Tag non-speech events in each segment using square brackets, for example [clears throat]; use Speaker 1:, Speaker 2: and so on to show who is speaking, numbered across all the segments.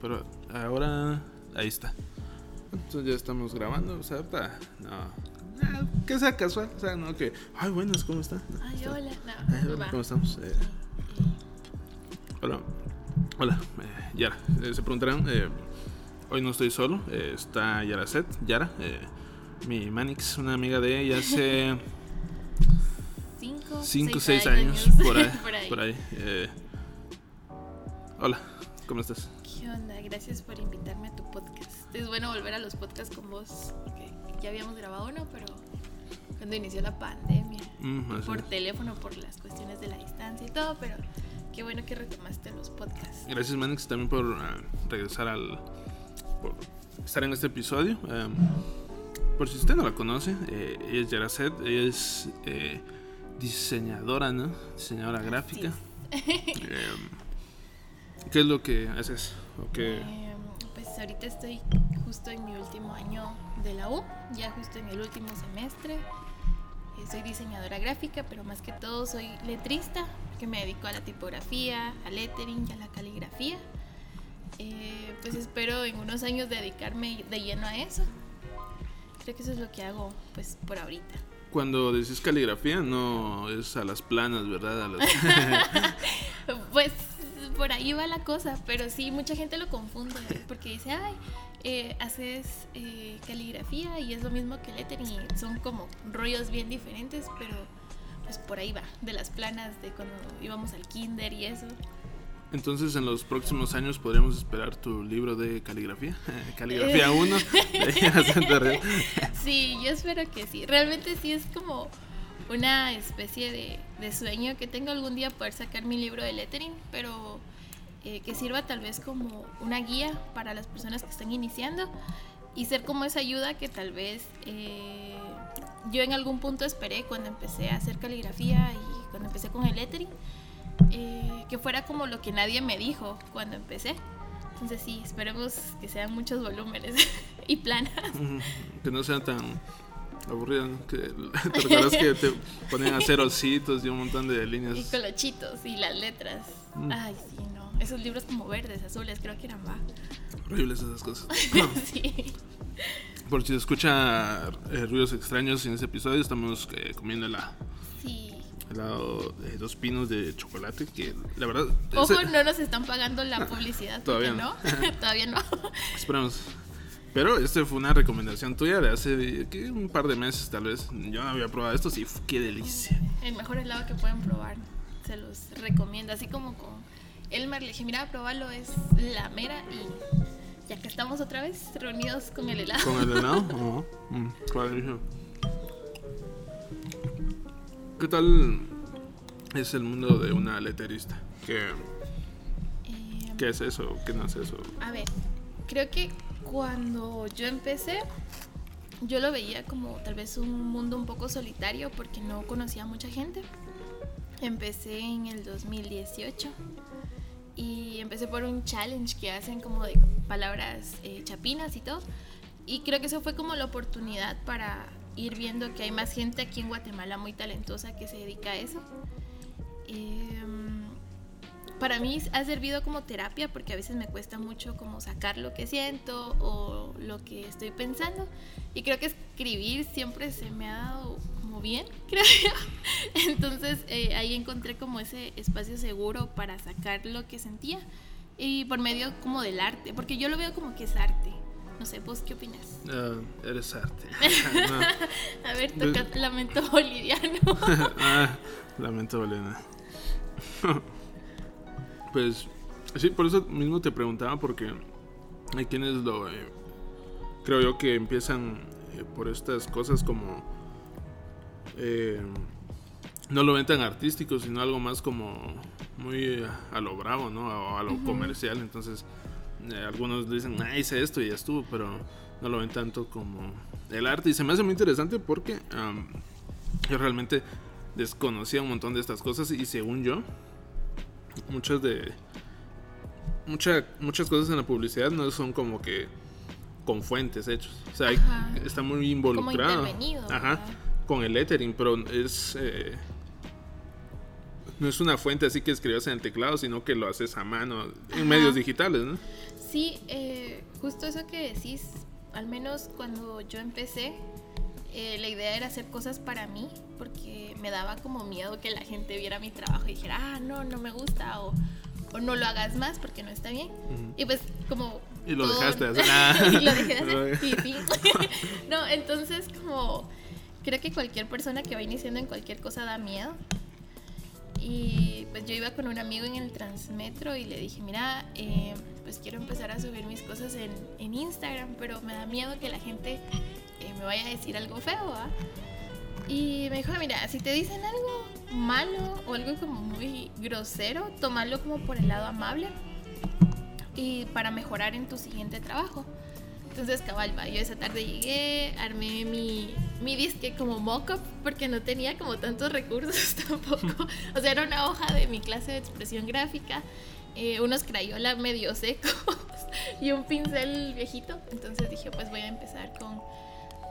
Speaker 1: pero ahora ahí está. Entonces ya estamos grabando, o sea, ahorita, no, ah, que sea casual, o sea, no que, ay, buenas, ¿cómo está? No,
Speaker 2: Ay,
Speaker 1: está-
Speaker 2: hola.
Speaker 1: Ay,
Speaker 2: No,
Speaker 1: hola,
Speaker 2: va.
Speaker 1: ¿Cómo estamos? Eh, hola, hola, eh, Yara. Eh, se preguntarán, eh, hoy no estoy solo, eh, está Yara Set, Yara, eh, mi Manix, una amiga de ella hace [laughs]
Speaker 2: Cinco,
Speaker 1: 5 o
Speaker 2: seis
Speaker 1: 6 años, por ahí. [laughs]
Speaker 2: por ahí.
Speaker 1: por ahí, eh. hola, ¿cómo estás?
Speaker 2: Gracias por invitarme a tu podcast. Es bueno volver a los podcasts con vos. porque ya habíamos grabado uno, pero cuando inició la pandemia.
Speaker 1: Mm,
Speaker 2: Por
Speaker 1: es.
Speaker 2: teléfono, por las cuestiones de la distancia y todo, pero qué bueno que retomaste los podcasts.
Speaker 1: Gracias Manix también por ah, regresar al... por estar en este episodio. Em, por si usted no la conoce, eh, ella es Yara Set, ella es eh, diseñadora, ¿no? Diseñadora gráfica. [laughs] Em, ¿Qué es lo que haces? ¿O qué?
Speaker 2: Eh, pues ahorita estoy justo en mi último año de la U, ya justo en el último semestre. Eh, soy diseñadora gráfica, pero más que todo soy letrista, que me dedico a la tipografía, al lettering y a la caligrafía. Eh, pues espero en unos años dedicarme de lleno a eso. Creo que eso es lo que hago, pues por ahorita.
Speaker 1: Cuando decís caligrafía, no es a las planas, ¿verdad? A las- [laughs]
Speaker 2: Pues por ahí va la cosa, pero sí, mucha gente lo confunde porque dice, ay, eh, haces eh, caligrafía y es lo mismo que lettering y son como rollos bien diferentes, pero pues por ahí va, de las planas de cuando íbamos al kinder y eso.
Speaker 1: Entonces, en los próximos años podríamos esperar tu libro de caligrafía. [laughs] caligrafía 1. [laughs] [laughs]
Speaker 2: Sí, yo espero que sí. Realmente sí es como una especie de, sueño que tengo algún día poder sacar mi libro de lettering, pero eh, que sirva tal vez como una guía para las personas que están iniciando y ser como esa ayuda que tal vez eh, yo en algún punto esperé cuando empecé a hacer caligrafía y cuando empecé con el lettering, eh, que fuera como lo que nadie me dijo cuando empecé. Entonces sí, esperemos que sean muchos volúmenes [laughs] y planas.
Speaker 1: que no sea tan aburrido. ¿no? Que, [laughs] ¿Te recuerdas que te ponían a hacer ositos y un montón de
Speaker 2: Y
Speaker 1: líneas?
Speaker 2: colochitos y las letras.
Speaker 1: Mm.
Speaker 2: Ay, sí, no. Esos libros como verdes, azules, creo que eran va.
Speaker 1: Horribles esas cosas. [laughs]
Speaker 2: sí.
Speaker 1: Por si se escucha eh, ruidos extraños en este episodio, estamos eh, comiendo la
Speaker 2: Sí.
Speaker 1: helado de dos pinos de chocolate. Que la verdad.
Speaker 2: Ojo,
Speaker 1: ese-
Speaker 2: no nos están pagando la publicidad. [laughs]
Speaker 1: Todavía no.
Speaker 2: no. Todavía no.
Speaker 1: Esperemos. Pero este fue una recomendación tuya de hace ¿qué? un par de meses, tal vez. Yo no había probado esto, sí, qué delicia.
Speaker 2: El mejor helado que pueden probar. Se los recomiendo. Así como con Elmer le dije, mira, probarlo es la mera y ya que estamos otra vez reunidos con el helado.
Speaker 1: ¿Con el helado? [laughs] Oh, mm. ¿Qué tal es el mundo de una letterista? ¿Qué,
Speaker 2: Eh,
Speaker 1: qué es eso? ¿Qué no es eso?
Speaker 2: A ver, creo que cuando yo empecé, yo lo veía como tal vez un mundo un poco solitario porque no conocía a mucha gente. Empecé en el 2018 y empecé por un challenge que hacen como de palabras eh, chapinas y todo. Y creo que eso fue como la oportunidad para ir viendo que hay más gente aquí en Guatemala muy talentosa que se dedica a eso. Em, para mí ha servido como terapia porque a veces me cuesta mucho como sacar lo que siento o lo que estoy pensando y creo que escribir siempre se me ha dado como bien, [laughs] creo yo. Entonces eh, ahí encontré como ese espacio seguro para sacar lo que sentía y por medio como del arte, porque yo lo veo como que es arte. No sé, ¿vos qué opinas?
Speaker 1: Ah, eres arte. [laughs] No.
Speaker 2: A ver, toca lamento boliviano. [laughs]
Speaker 1: ah, lamento, Valena. Pues sí, por eso mismo te preguntaba, porque hay quienes lo. eh, creo yo que empiezan eh, por estas cosas como. eh, no lo ven tan artístico, sino algo más como muy a lo bravo, ¿no? O a lo comercial. Entonces, algunos dicen, ah, hice esto y ya estuvo, pero no lo ven tanto como el arte. Y se me hace muy interesante porque yo realmente desconocía un montón de estas cosas y según yo, muchas de... mucha- muchas cosas en la publicidad no son como que con fuentes hechos. O sea, hay- está muy involucrado.
Speaker 2: intervenido,
Speaker 1: Ajá, con el lettering, pero es... eh, No es una fuente así que escribas en el teclado, sino que lo haces a mano en medios digitales, ¿no?
Speaker 2: Sí, eh, justo eso que decís, al menos cuando yo empecé, eh, la idea era hacer cosas para mí, porque me daba como miedo que la gente viera mi trabajo y dijera, ah, no, no me gusta, o, o no lo hagas más porque no está bien. Y pues como...
Speaker 1: Y lo dejaste de hacer. [laughs]
Speaker 2: y lo dejé de hacer. [laughs] [laughs] no, entonces como... Creo que cualquier persona que va iniciando en cualquier cosa da miedo. Y pues yo iba con un amigo en el Transmetro y le dije, mira, eh, pues quiero empezar a subir mis cosas en, en, Instagram, pero me da miedo que la gente eh, me vaya a decir algo feo, ¿va? Y me dijo, mira, si te dicen algo malo o algo como muy grosero, tomarlo como por el lado amable y para mejorar en tu siguiente trabajo. Entonces, cabal, va, yo esa tarde llegué, armé mi, mi disque como mock-up porque no tenía como tantos recursos [laughs] tampoco. O sea, era una hoja de mi clase de expresión gráfica, eh, unos crayola medio secos [laughs] y un pincel viejito. Entonces dije, pues voy a empezar con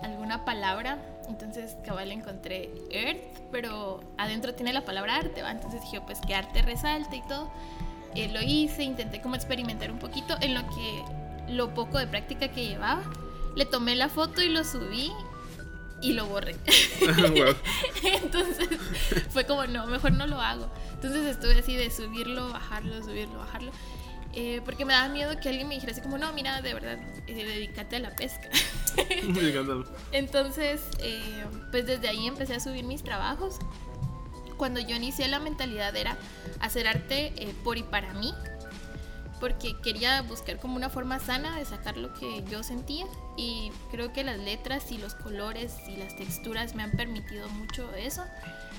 Speaker 2: alguna palabra. Entonces, cabal, encontré Earth, pero adentro tiene la palabra arte, ¿va? Entonces dije, pues que arte resalte y todo. Eh, lo hice, intenté como experimentar un poquito en lo que lo poco de práctica que llevaba. Le tomé la foto y lo subí y lo borré. [laughs] [laughs] Entonces fue como, no, mejor no lo hago. Entonces estuve así de subirlo, bajarlo, subirlo, bajarlo. Eh, porque me daba miedo que alguien me dijera así como, no, mira, de verdad, eh, dedícate a la pesca. [laughs] Entonces, eh, pues desde ahí empecé a subir mis trabajos. Cuando yo inicié la mentalidad era hacer arte por y para mí, porque quería buscar como una forma sana de sacar lo que yo sentía y creo que las letras y los colores y las texturas me han permitido mucho eso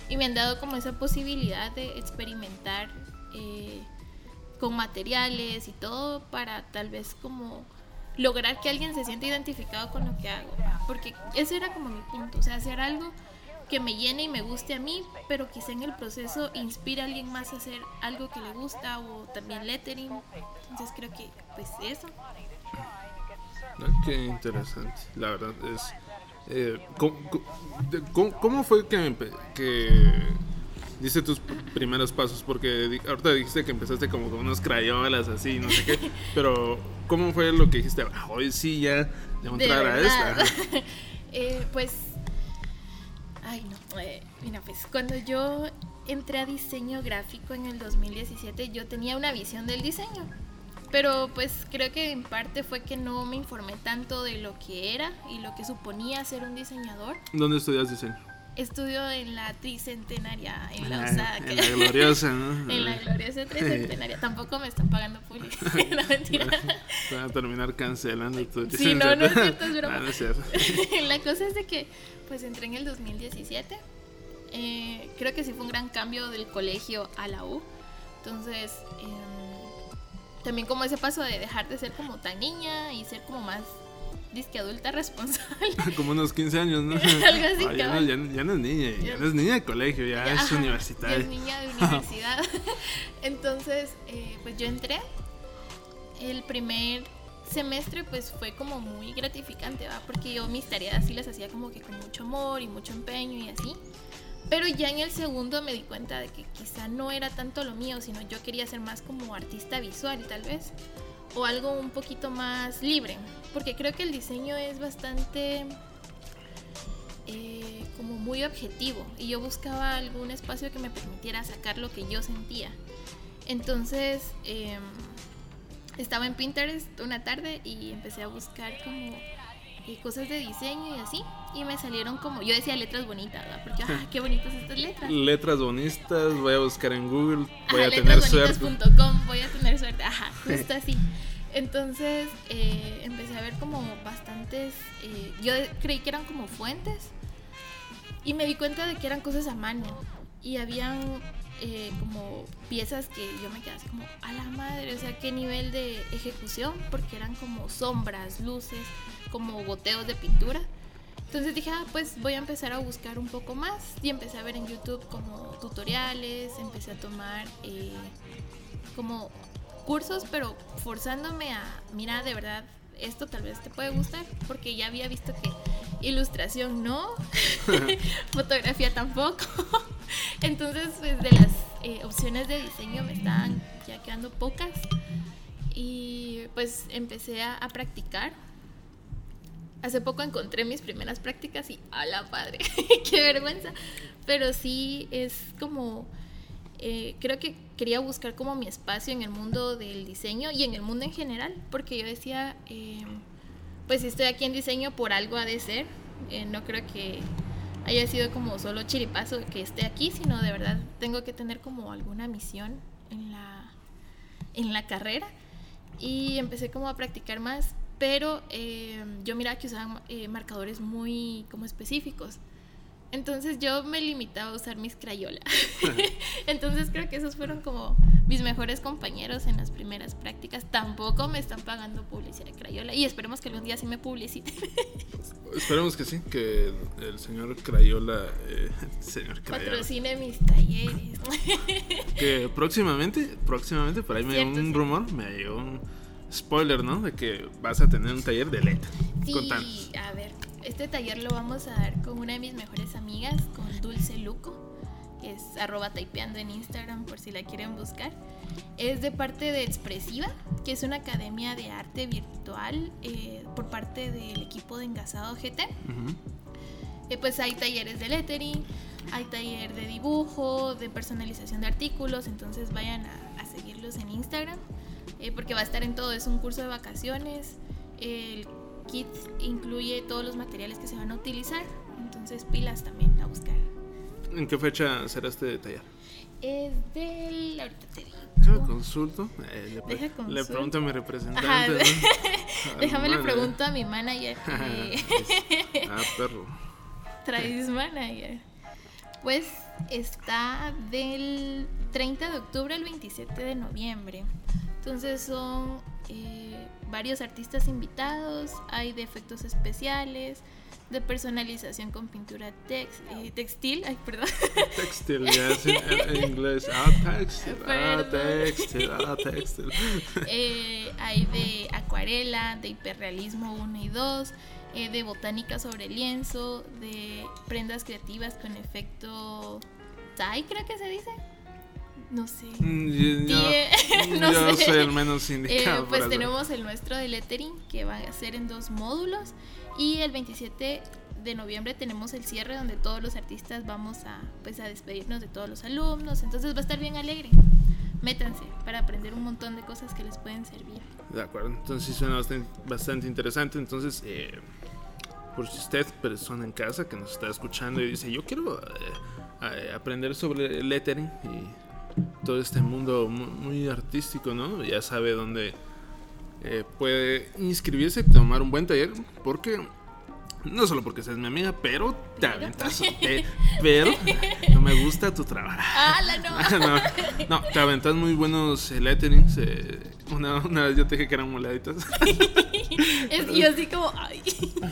Speaker 2: y me han dado como esa posibilidad de experimentar eh, con materiales y todo para tal vez como lograr que alguien se sienta identificado con lo que hago porque ese era como mi punto o sea hacer algo que me llene y me guste a mí, pero quizá en el proceso inspira a alguien más a hacer algo que le gusta o también lettering. Entonces creo que pues eso.
Speaker 1: Ah, qué interesante, la verdad es... Eh, ¿cómo, fue que, que diste tus primeros pasos? Porque ahorita dijiste que empezaste como con unos crayolas así, no sé qué, [laughs] pero ¿cómo fue lo que dijiste? Ah, hoy sí ya, ya entrar a esta. [laughs]
Speaker 2: eh, pues Ay, no. Eh, mira, pues cuando yo entré a diseño gráfico en el 2017, yo tenía una visión del diseño. Pero pues creo que en parte fue que no me informé tanto de lo que era y lo que suponía ser un diseñador.
Speaker 1: ¿Dónde estudias diseño?
Speaker 2: Estudio en la tricentenaria, en la USAC.
Speaker 1: En la [laughs] gloriosa, ¿no?
Speaker 2: en la gloriosa tricentenaria. Tampoco me están pagando publicidad. [laughs] no, mentira.
Speaker 1: Van a terminar cancelando tu
Speaker 2: Sí, no, no es cierto, es broma. Ah, no es cierto. la cosa es de que, pues, entré en el 2017. Eh, creo que sí fue un gran cambio del colegio a la U. Entonces, eh, también como ese paso de dejar de ser como tan niña y ser como más disque adulta responsable. [laughs]
Speaker 1: Como unos 15 años, ¿no? [laughs]
Speaker 2: Algo así,
Speaker 1: ah, ya, no, ya, no, es niña, ya, no es niña de colegio, ya, es universitaria.
Speaker 2: Ya es niña de [laughs] universidad. Entonces, eh, pues yo entré. El primer semestre pues fue como muy gratificante, ¿va? Porque yo mis tareas sí las hacía como que con mucho amor y mucho empeño y así. Pero ya en el segundo me di cuenta de que quizá no era tanto lo mío, sino yo quería ser más como artista visual tal vez o algo un poquito más libre, porque creo que el diseño es bastante eh, como muy objetivo y yo buscaba algún espacio que me permitiera sacar lo que yo sentía. Entonces em, estaba en Pinterest una tarde y empecé a buscar como eh, cosas de diseño y así. Y me salieron como, yo decía letras bonitas, ¿verdad? Porque, ah, qué bonitas estas letras.
Speaker 1: Letras bonitas, voy a buscar en Google, voy a tener suerte.
Speaker 2: voy a tener suerte, ajá, [laughs] justo así. Entonces eh, empecé a ver como bastantes, eh, yo creí que eran como fuentes y me di cuenta de que eran cosas a mano y habían eh, como piezas que yo me quedé así como a la madre, o sea, qué nivel de ejecución, porque eran como sombras, luces, como goteos de pintura. Entonces dije, ah, pues voy a empezar a buscar un poco más y empecé a ver en YouTube como tutoriales, empecé a tomar eh, como cursos, pero forzándome a, mira, de verdad, esto tal vez te puede gustar, porque ya había visto que ilustración no, [laughs] [laughs] fotografía tampoco. [laughs] Entonces, pues de las eh, opciones de diseño me estaban ya quedando pocas y pues empecé a, a practicar. Hace poco encontré mis primeras prácticas y a la padre, [laughs] qué vergüenza. Pero sí es como, eh, creo que quería buscar como mi espacio en el mundo del diseño y en el mundo en general, porque yo decía, eh, pues si estoy aquí en diseño por algo ha de ser, eh, no creo que haya sido como solo chiripazo que esté aquí, sino de verdad tengo que tener como alguna misión en la, en la carrera y empecé como a practicar más, pero eh, yo miraba que usaban eh, marcadores muy como específicos. Entonces yo me limitaba a usar mis crayolas. [laughs] Entonces creo que esos fueron como mis mejores compañeros en las primeras prácticas. Tampoco me están pagando publicidad de Crayola y esperemos que algún día sí me publiciten. [laughs]
Speaker 1: Esperemos que sí, que el señor Crayola, eh, [laughs] señor Crayola,
Speaker 2: Patrocine mis talleres.
Speaker 1: que próximamente, próximamente, por ahí me llegó
Speaker 2: Cierto,
Speaker 1: un rumor, me llegó un spoiler, ¿no? De que vas a tener un taller de letra.
Speaker 2: Sí,
Speaker 1: Contanos.
Speaker 2: a ver, este taller lo vamos a dar con una de mis mejores amigas, con Dulce Luco, que es arroba taipeando en Instagram por si la quieren buscar. Es de parte de Expresiva, que es una academia de arte virtual eh, por parte del equipo de Engasado GT.
Speaker 1: Ujú.
Speaker 2: Eh, pues hay talleres de lettering, hay taller de dibujo, de personalización de artículos, entonces vayan a, a seguirlos en Instagram, eh, porque va a estar en todo, es un curso de vacaciones, el kit incluye todos los materiales que se van a utilizar, entonces pilas también a buscar.
Speaker 1: ¿En qué fecha será este taller?
Speaker 2: Es del... ahorita te digo.
Speaker 1: Déjame consulto. eh, le,
Speaker 2: Deja
Speaker 1: le
Speaker 2: consulto.
Speaker 1: pregunto a mi representante.
Speaker 2: Ajá,
Speaker 1: ¿no? [laughs]
Speaker 2: Déjame le pregunto a mi manager. eh,
Speaker 1: ah, perro. [laughs]
Speaker 2: Travis Manager. Pues está del 30 de octubre al 27 de noviembre. Entonces son eh, varios artistas invitados, hay de efectos especiales, de personalización con pintura tex- eh, textil, ay, perdón, [laughs]
Speaker 1: Textil, ya es en, en [laughs] inglés. Ah, textil. Ah, textil. Ah, textil. [laughs]
Speaker 2: Eh, hay de acuarela, de hiperrealismo 1 y 2, eh, de botánica sobre lienzo, de prendas creativas con efecto tie, creo que se dice. No sé.
Speaker 1: Mm, Yo,
Speaker 2: Die- [laughs] [laughs] no
Speaker 1: yo
Speaker 2: sé.
Speaker 1: soy el menos
Speaker 2: Eh,
Speaker 1: indicado.
Speaker 2: pues
Speaker 1: para-
Speaker 2: tenemos el nuestro de lettering que va a ser en dos módulos y el 27 de noviembre tenemos el cierre donde todos los artistas vamos a pues a despedirnos de todos los alumnos entonces va a estar bien alegre métanse para aprender un montón de cosas que les pueden servir
Speaker 1: De acuerdo, entonces suena bastante, bastante interesante. Entonces, eh, por si usted, persona en casa que nos está escuchando y dice, yo quiero eh, eh, aprender sobre lettering y todo este mundo mu- muy, artístico, ¿no? Ya sabe dónde eh, puede inscribirse, tomar un buen taller, porque no solo porque seas mi amiga, pero te aventas, eh, pero no me gusta tu trabajo.
Speaker 2: ¡Ah, la no! [laughs]
Speaker 1: no, no, te aventas muy buenos eh, letterings. eh, una, una vez yo te dije que eran moladitas. [laughs]
Speaker 2: es, y así como ay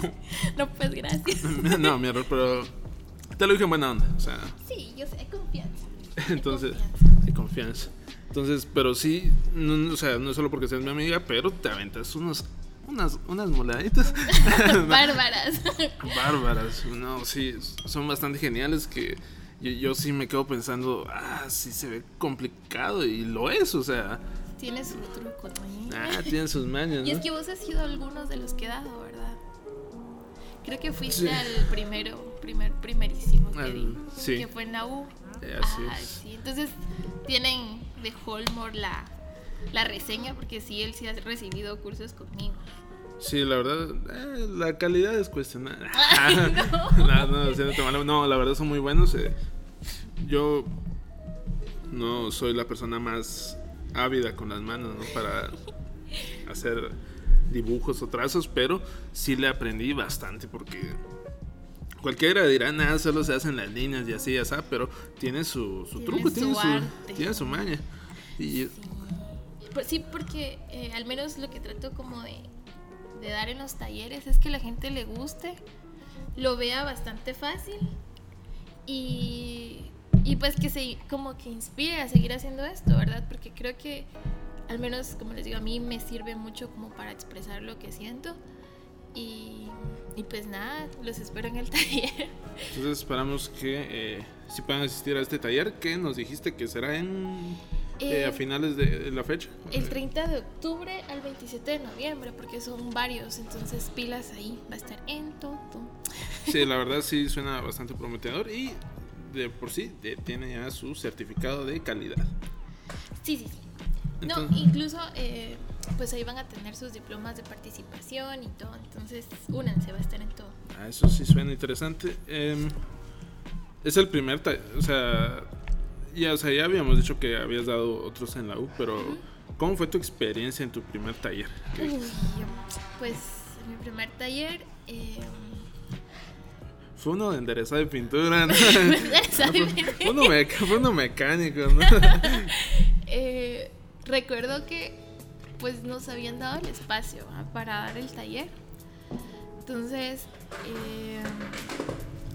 Speaker 2: [laughs] no pues gracias
Speaker 1: no, mi error, pero te lo dije en buena onda. O sea,
Speaker 2: sí yo sé hay confianza
Speaker 1: entonces,
Speaker 2: confianza.
Speaker 1: hay confianza. Entonces, pero sí, no, o sea, no es solo porque seas mi amiga, pero te aventas unos, unas, unas moladitas [laughs]
Speaker 2: bárbaras
Speaker 1: bárbaras. No, sí, son bastante geniales que yo, yo sí me quedo pensando, ah, sí se ve complicado y lo es, o sea,
Speaker 2: tiene su truco ¿no?
Speaker 1: ah, tienen sus mañas,
Speaker 2: Y es
Speaker 1: ¿no?
Speaker 2: que vos has sido algunos de los que he dado, ¿verdad? Creo que fuiste
Speaker 1: Sí.
Speaker 2: al primero, primer, primerísimo que,
Speaker 1: Al-
Speaker 2: di,
Speaker 1: sí.
Speaker 2: que fue en la U.
Speaker 1: Eh, así
Speaker 2: Ah,
Speaker 1: es.
Speaker 2: sí. Entonces tienen de Holmore la, la reseña, porque sí, él sí ha recibido cursos conmigo.
Speaker 1: Sí, la verdad, eh, la calidad es cuestionable. [laughs]
Speaker 2: Ay, [laughs]
Speaker 1: no, no, mal, no, la verdad son muy buenos. eh. Yo no soy la persona más ávida con las manos, ¿no? Para [laughs] hacer dibujos o trazos, pero sí le aprendí bastante porque cualquiera dirá, nada, solo se hacen las líneas y así, y así, pero tiene su, su
Speaker 2: Tiene
Speaker 1: truco,
Speaker 2: su
Speaker 1: tiene, su, tiene su maña. Y
Speaker 2: Pues sí, porque eh, al menos lo que trato como de, de dar en los talleres es que la gente le guste, lo vea bastante fácil y, y pues que se como que inspire a seguir haciendo esto, ¿verdad? Porque creo que al menos como les digo a mí me sirve mucho como para expresar lo que siento Y, y pues nada, los espero en el [laughs] taller.
Speaker 1: Entonces esperamos que eh, si puedan asistir a este taller que nos dijiste que será en eh, a finales de la fecha.
Speaker 2: El 30 de octubre al 27 de noviembre, porque son varios, entonces pilas ahí, va a estar en todo.
Speaker 1: Sí, la [laughs] verdad sí suena bastante prometedor y de por sí de- tiene ya su certificado de calidad.
Speaker 2: Sí, sí, sí. No, incluso eh, pues ahí van a tener sus diplomas de participación y todo, entonces únanse, va a estar en todo.
Speaker 1: Ah, eso sí suena interesante. Em, es el primer taller, o sea, ya, o sea, ya habíamos dicho que habías dado otros en la U, pero ¿cómo fue tu experiencia en tu primer taller? ¿Qué-
Speaker 2: Uy, pues mi primer taller... Eh,
Speaker 1: Fue uno de enderezado de pintura, ¿no? [laughs] Fue uno mecánico, ¿no? [laughs]
Speaker 2: eh, recuerdo que pues nos habían dado el espacio ¿va? para dar el taller. Entonces, eh,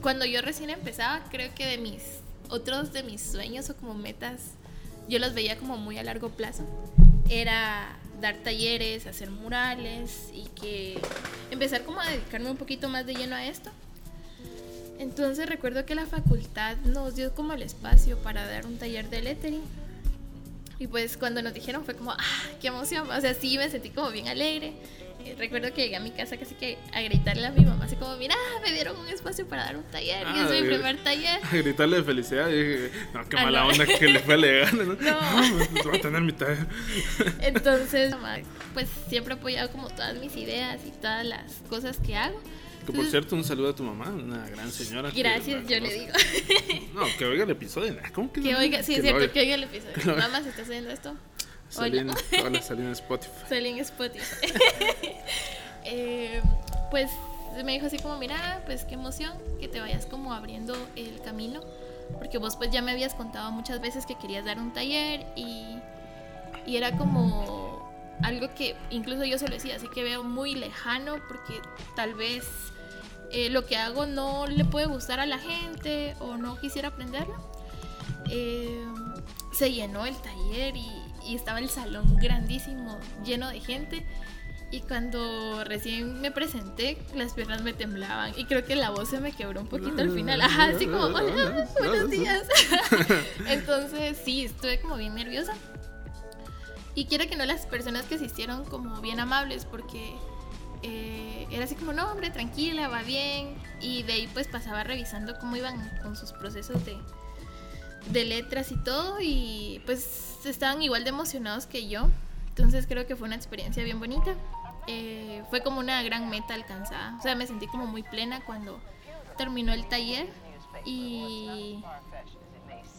Speaker 2: cuando yo recién empezaba, creo que de mis otros de mis sueños o como metas, yo los veía como muy a largo plazo. Era dar talleres, hacer murales y que empezar como a dedicarme un poquito más de lleno a esto. Entonces recuerdo que la facultad nos dio como el espacio para dar un taller de lettering. Y pues cuando nos dijeron fue como, ah, qué emoción. O sea, sí me sentí como bien alegre. Eh, recuerdo que llegué a mi casa casi que a gritarle a mi mamá, así como, mira, me dieron un espacio para dar un taller. y
Speaker 1: Ah,
Speaker 2: es mi
Speaker 1: de-
Speaker 2: primer taller.
Speaker 1: A gritarle de felicidad y dije, no, qué
Speaker 2: Ah,
Speaker 1: mala
Speaker 2: no.
Speaker 1: onda que le fue legal, ¿no? [laughs]
Speaker 2: No.
Speaker 1: pues, voy a tener mi taller. [laughs]
Speaker 2: Entonces, mamá, pues siempre ha apoyado como todas mis ideas y todas las cosas que hago.
Speaker 1: Que por cierto, un saludo a tu mamá, una gran señora. que
Speaker 2: Gracias, yo le digo.
Speaker 1: No, que oiga el episodio. ¿Cómo que
Speaker 2: Que oiga, sí, es
Speaker 1: lo
Speaker 2: cierto,
Speaker 1: oiga.
Speaker 2: que oiga el episodio.
Speaker 1: Que.
Speaker 2: Mamá, si estás oyendo esto,
Speaker 1: Salí en-. [laughs]
Speaker 2: Hola,
Speaker 1: salí en Spotify.
Speaker 2: salí en Spotify. [laughs] Eh, pues me dijo así como, mira, pues qué emoción que te vayas como abriendo el camino. Porque vos pues ya me habías contado muchas veces que querías dar un taller y, y era como algo que incluso yo se lo decía, así que veo muy lejano porque tal vez eh, lo que hago no le puede gustar a la gente o no quisiera aprenderlo. Eh, se llenó el taller y, y estaba el salón grandísimo, lleno de gente. Y cuando recién me presenté, las piernas me temblaban. Y creo que la voz se me quebró un poquito al final. Ajá, así como, hola, buenos días. [laughs] [laughs] Entonces, sí, estuve como bien nerviosa. Y quiero que no las personas que asistieron como bien amables, porque eh, era así como, no, hombre, tranquila, va bien. Y de ahí pues pasaba revisando cómo iban con sus procesos de, de letras y todo. Y pues estaban igual de emocionados que yo. Entonces creo que fue una experiencia bien bonita. Eh, fue como una gran meta alcanzada. O sea, me sentí como muy plena cuando terminó el taller. Y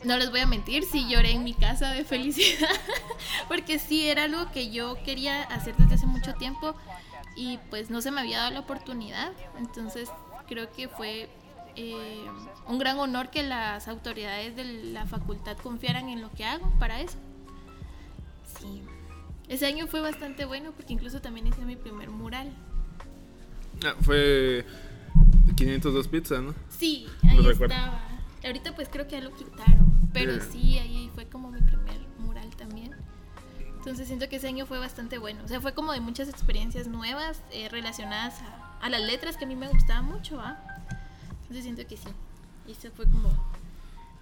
Speaker 2: no les voy a mentir, sí lloré en mi casa de felicidad. [laughs] Porque sí, era algo que yo quería hacer desde hace mucho tiempo. Y pues no se me había dado la oportunidad. Entonces creo que fue eh, un gran honor que las autoridades de la facultad confiaran en lo que hago para eso. Sí. Ese año fue bastante bueno porque incluso también hice mi primer mural.
Speaker 1: Ah, fue 502 pizza, ¿no?
Speaker 2: Sí, ahí
Speaker 1: recuerdo.
Speaker 2: estaba. Ahorita pues creo que ya lo quitaron, pero
Speaker 1: Sí.
Speaker 2: sí, ahí fue como mi primer. Entonces siento que ese año fue bastante bueno. O sea, fue como de muchas experiencias nuevas eh, relacionadas a, a las letras que a mí me gustaban mucho, ¿ah? Entonces siento que sí. Y esa fue como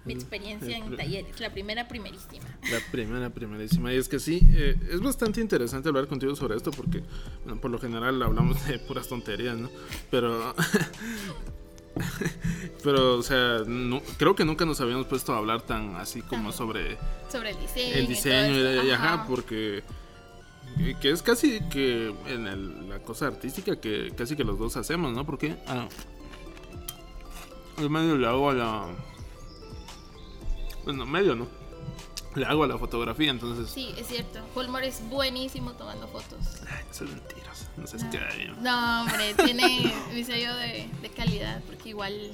Speaker 2: mi experiencia en talleres, la primera primerísima.
Speaker 1: La primera, primerísima. Y es que sí, eh, es bastante interesante hablar contigo sobre esto porque, bueno, por lo general hablamos de puras tonterías, ¿no? Pero, [laughs] [laughs] pero, o sea, no- creo que nunca nos habíamos puesto a hablar tan así como
Speaker 2: Ajá.
Speaker 1: sobre
Speaker 2: Sobre el diseño.
Speaker 1: el
Speaker 2: y todo
Speaker 1: diseño y,
Speaker 2: esto.
Speaker 1: y ajá,
Speaker 2: Ajá.
Speaker 1: porque eh, que es casi que en el- la cosa artística que casi que los dos hacemos, ¿no? Porque ah, yo medio le hago a la bueno, medio no. Le hago a la fotografía, entonces
Speaker 2: Sí, es cierto. Holmore es buenísimo tomando fotos.
Speaker 1: Ay, no son mentiras. No sé si
Speaker 2: No.
Speaker 1: queda bien.
Speaker 2: No, hombre, tiene [laughs] mi sello de, de calidad, porque igual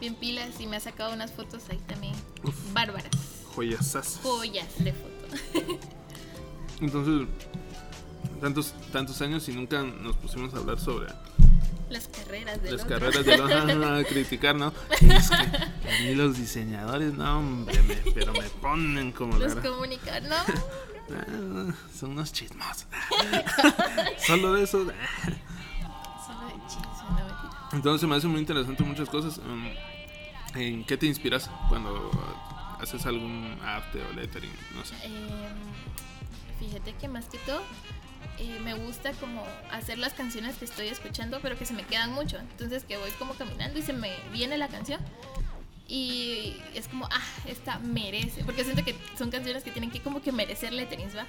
Speaker 2: bien pilas y me ha sacado unas fotos ahí también
Speaker 1: Uf.
Speaker 2: bárbaras.
Speaker 1: Joyasas.
Speaker 2: Joyas de foto. [laughs]
Speaker 1: Entonces, tantos, tantos años y nunca nos pusimos a hablar sobre
Speaker 2: Las carreras de
Speaker 1: las carreras de los a criticar, ¿no? Es que a mí los diseñadores, no, hombre, me- pero me ponen como
Speaker 2: Los
Speaker 1: la...
Speaker 2: comunicar, no.
Speaker 1: Ah, son unos chismosos. [laughs] Solo de eso.
Speaker 2: Solo
Speaker 1: Entonces me hace muy interesante muchas cosas. Um, ¿En qué te inspiras cuando haces algún arte o lettering? No sé.
Speaker 2: Em, fíjate que más que todo eh, me gusta como hacer las canciones que estoy escuchando, pero que se me quedan mucho. Entonces que voy como caminando y se me viene la canción. Y es como, ah, esta merece. Porque siento que son canciones que tienen que como que merecer letterings, ¿va?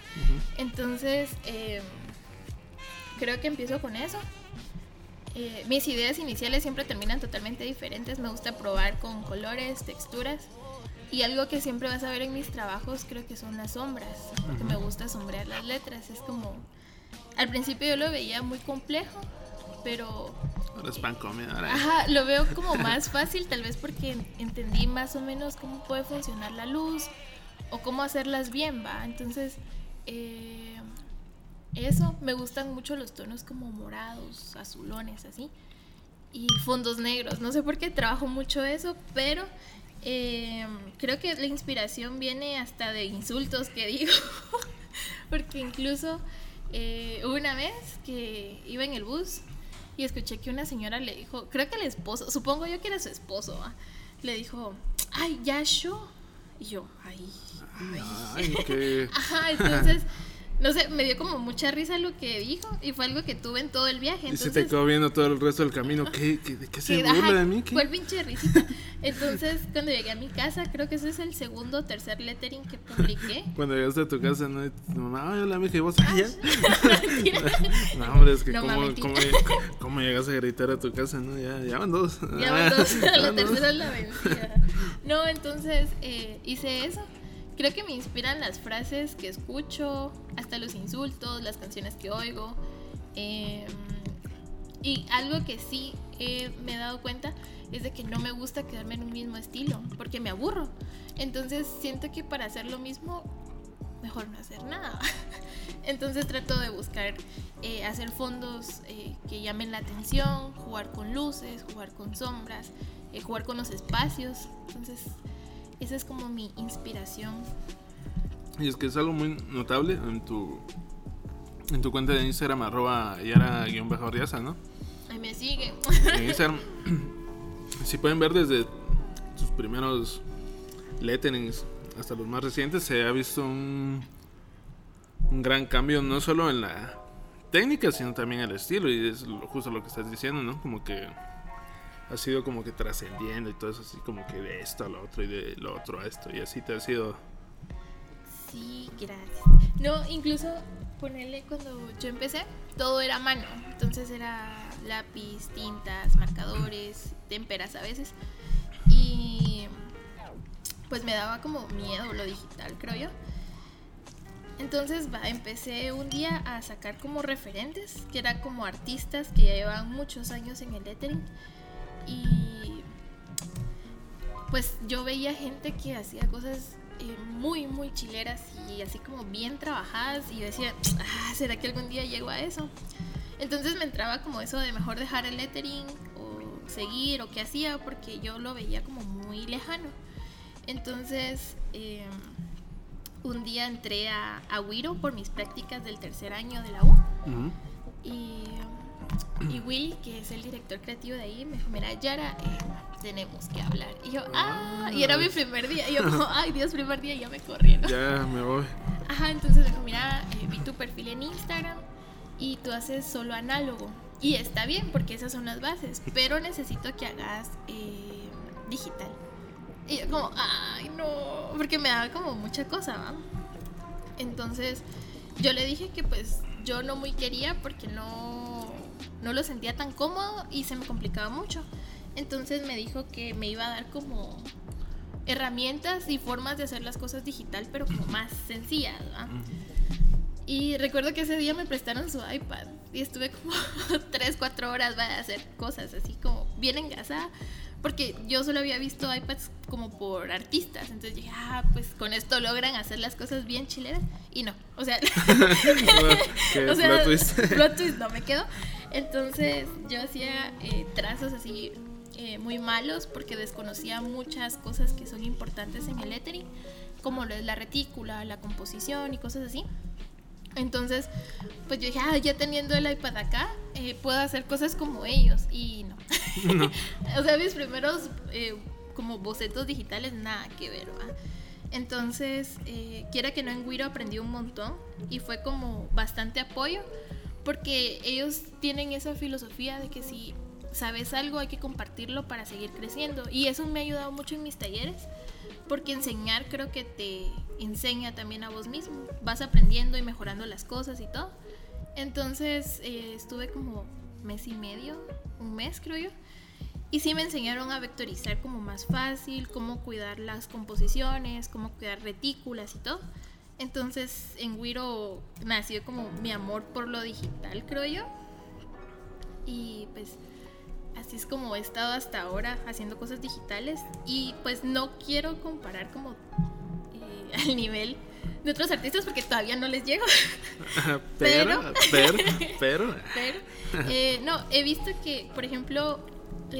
Speaker 2: Entonces, em, creo que empiezo con eso. Eh, mis ideas iniciales siempre terminan totalmente diferentes. Me gusta probar con colores, texturas. Y algo que siempre vas a ver en mis trabajos creo que son las sombras. Porque me gusta sombrear las letras. Es como al principio yo lo veía muy complejo, pero...
Speaker 1: Ahora es pan.
Speaker 2: Ajá, lo veo como más fácil, tal vez porque entendí más o menos cómo puede funcionar la luz o cómo hacerlas bien, va. Entonces, eh, eso, me gustan mucho los tonos como morados, azulones, así. Y fondos negros. No sé por qué trabajo mucho eso, pero eh, creo que la inspiración viene hasta de insultos que digo. [laughs] porque incluso eh, una vez que iba en el bus y escuché que una señora le dijo, creo que el esposo, supongo yo que era su esposo, le dijo, ay, ya yo. Y yo, ay, ay. ay [laughs] Ajá, entonces [laughs] no sé, me dio como mucha risa lo que dijo y fue algo que tuve en todo el viaje.
Speaker 1: y se te quedó viendo todo el resto del camino. ¿Qué, de qué se burla de mí?
Speaker 2: Fue el pinche risita. Entonces, cuando llegué a mi casa, creo que ese es el segundo o tercer lettering que publiqué. [laughs]
Speaker 1: Cuando llegaste a tu casa, ¿no? tu mamá, ay, hola, mija, y vos, allá. [laughs] no, hombre, es que no, cómo, cómo, cómo, llegas a gritar a tu casa, ¿no? Ya, ya van dos.
Speaker 2: Ya van dos, [laughs] la tercera es la vencida. No, entonces eh, hice eso Creo que me inspiran las frases que escucho, hasta los insultos, las canciones que oigo. Em, y algo que sí me he dado cuenta es de que no me gusta quedarme en un mismo estilo, porque me aburro. Entonces siento que para hacer lo mismo, mejor no hacer nada. [laughs] Entonces trato de buscar eh, hacer fondos eh, que llamen la atención, jugar con luces, jugar con sombras, eh, jugar con los espacios. Entonces esa es como mi inspiración.
Speaker 1: Y es que es algo muy notable en tu en tu cuenta de Instagram arroba yara-riaza, ¿no?
Speaker 2: Ahí me sigue.
Speaker 1: En Instagram, [laughs] si pueden ver desde sus primeros letterings hasta los más recientes, se ha visto un, un gran cambio no solo en la técnica, sino también en el estilo. Y es justo lo que estás diciendo, ¿no? Como que ha sido como que trascendiendo y todo eso, así como que de esto a lo otro y de lo otro a esto, y así te ha sido.
Speaker 2: Sí, gracias. No, incluso ponerle cuando yo empecé, todo era mano, entonces era lápiz, tintas, marcadores, témperas a veces, y pues me daba como miedo lo digital, creo yo. Entonces va, empecé un día a sacar como referentes, que eran como artistas que ya llevaban muchos años en el lettering y pues yo veía gente que hacía cosas eh, muy, muy chileras y así como bien trabajadas y yo decía, ah, ¿será que algún día llego a eso? Entonces me entraba como eso de mejor dejar el lettering o seguir o qué hacía porque yo lo veía como muy lejano. Entonces em, un día entré a, a Wiro por mis prácticas del tercer año de la U y y Will, que es el director creativo de ahí, me dijo, mira, Yara, eh, tenemos que hablar. Y yo, ah, y era mi primer día. Y yo como, ay, Dios, primer día, ya me corrieron.
Speaker 1: Ya, me voy.
Speaker 2: Ajá, entonces me dijo, mira, eh, vi tu perfil en Instagram y tú haces solo análogo. Y está bien, porque esas son las bases, pero necesito que hagas eh, digital. Y yo como, ay, no, porque me daba como mucha cosa, ¿va? Entonces, yo le dije que pues yo no muy quería porque no no lo sentía tan cómodo y se me complicaba mucho. Entonces me dijo que me iba a dar como herramientas y formas de hacer las cosas digital, pero como más sencillas. Y recuerdo que ese día me prestaron su iPad y estuve como [laughs] 3, 4 horas a hacer cosas así como bien engasada. Porque yo solo había visto iPads como por artistas. Entonces dije, ah, pues con esto logran hacer las cosas bien chileras. Y no. O sea, [laughs] [laughs] o sea plot twist no me quedo. Entonces yo hacía eh, trazos así eh, muy malos porque desconocía muchas cosas que son importantes en el lettering, como lo es la retícula, la composición y cosas así. Entonces, pues yo dije, ah, ya teniendo el iPad acá, eh, puedo hacer cosas como ellos. Y no. [laughs] [laughs] o sea, mis primeros eh, como bocetos digitales, nada que ver, ¿va? Entonces, eh, quiera que no en Wiro aprendí un montón y fue como bastante apoyo porque ellos tienen esa filosofía de que si sabes algo hay que compartirlo para seguir creciendo y eso me ha ayudado mucho en mis talleres porque enseñar creo que te enseña también a vos mismo, vas aprendiendo y mejorando las cosas y todo. Entonces eh, estuve como mes y medio, un mes creo yo, y sí me enseñaron a vectorizar como más fácil, cómo cuidar las composiciones, cómo cuidar retículas y todo. Entonces en Wiro nació como mi amor por lo digital, creo yo. Y pues así es como he estado hasta ahora haciendo cosas digitales. Y pues no quiero comparar como eh, [laughs] al nivel de otros artistas porque todavía no les llego. [laughs]
Speaker 1: pero, pero, [laughs] pero,
Speaker 2: pero, eh, no, he visto que, por ejemplo,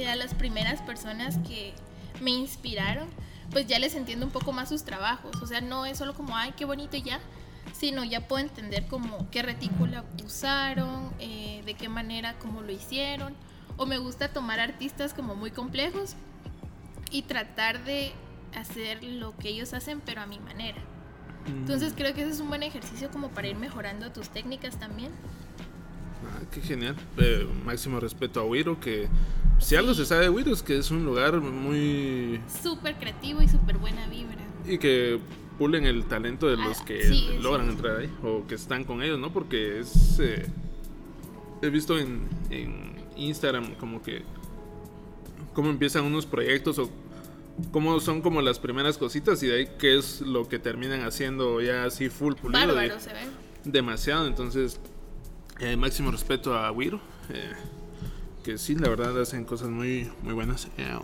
Speaker 2: a las primeras personas que me inspiraron, pues ya les entiendo un poco más sus trabajos. O sea, no es solo como, ay, qué bonito y ya, sino ya puedo entender como qué retícula usaron, eh, de qué manera, cómo lo hicieron. O me gusta tomar artistas como muy complejos y tratar de hacer lo que ellos hacen, pero a mi manera. Entonces mm. creo que ese es un buen ejercicio como para ir mejorando tus técnicas también.
Speaker 1: Ah, qué genial. Eh, máximo respeto a Wiro, que si algo se sabe de Wiro es que es un lugar muy...
Speaker 2: Súper creativo y súper buena vibra.
Speaker 1: Y que pulen el talento de los ah, que logran entrar ahí o que están con ellos, ¿no? Porque es... Eh, he visto en, en Instagram como que... cómo empiezan unos proyectos o cómo son como las primeras cositas y de ahí qué es lo que terminan haciendo ya así full pulido.
Speaker 2: Bárbaro, se ve.
Speaker 1: Demasiado, entonces eh, máximo respeto a Wiro, eh, que sí, la verdad hacen cosas muy, muy buenas. Eh,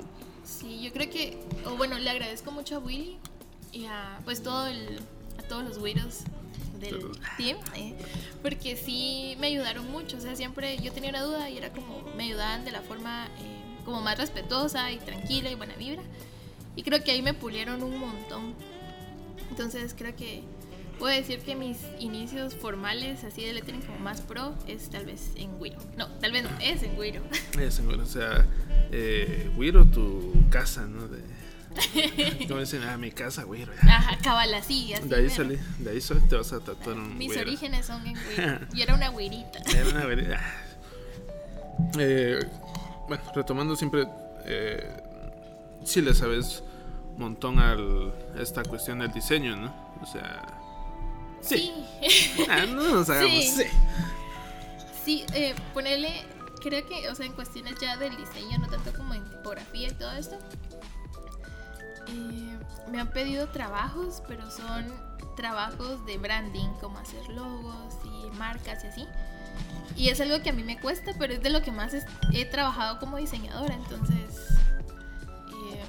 Speaker 2: sí, yo creo que, o bueno, le agradezco mucho a Willy y a pues todo el, a todos los Wiros del team, porque sí me ayudaron mucho, o sea, siempre yo tenía una duda y era como, me ayudaban de la forma como más respetuosa y tranquila y buena vibra, y creo que ahí me pulieron un montón. Entonces creo que Puedo decir que mis inicios formales, así de lettering como más pro, es tal vez en Wiro. No, tal vez no, es en Wiro. [laughs]
Speaker 1: Es en Wiro, o sea, eh, Wiro, tu casa, ¿no? De, [laughs] como dicen, ah, mi casa, Wiro.
Speaker 2: Ajá, cabala, sí, así.
Speaker 1: De ahí salí, de ahí te vas a tatuar un
Speaker 2: Mis orígenes son en Wiro. [laughs] Y era una güirita.
Speaker 1: Era una güirita. Eh, bueno, retomando siempre, eh, sí le sabes montón a esta cuestión del diseño, ¿no? O sea
Speaker 2: Sí.
Speaker 1: Ah, no nos hagamos. Sí.
Speaker 2: Sí, eh, ponerle, creo que, o sea, en cuestiones ya del diseño, no tanto como en tipografía y todo esto. Eh, me han pedido trabajos, pero son trabajos de branding, como hacer logos y marcas y así. Y es algo que a mí me cuesta, pero es de lo que más he trabajado como diseñadora, entonces eh,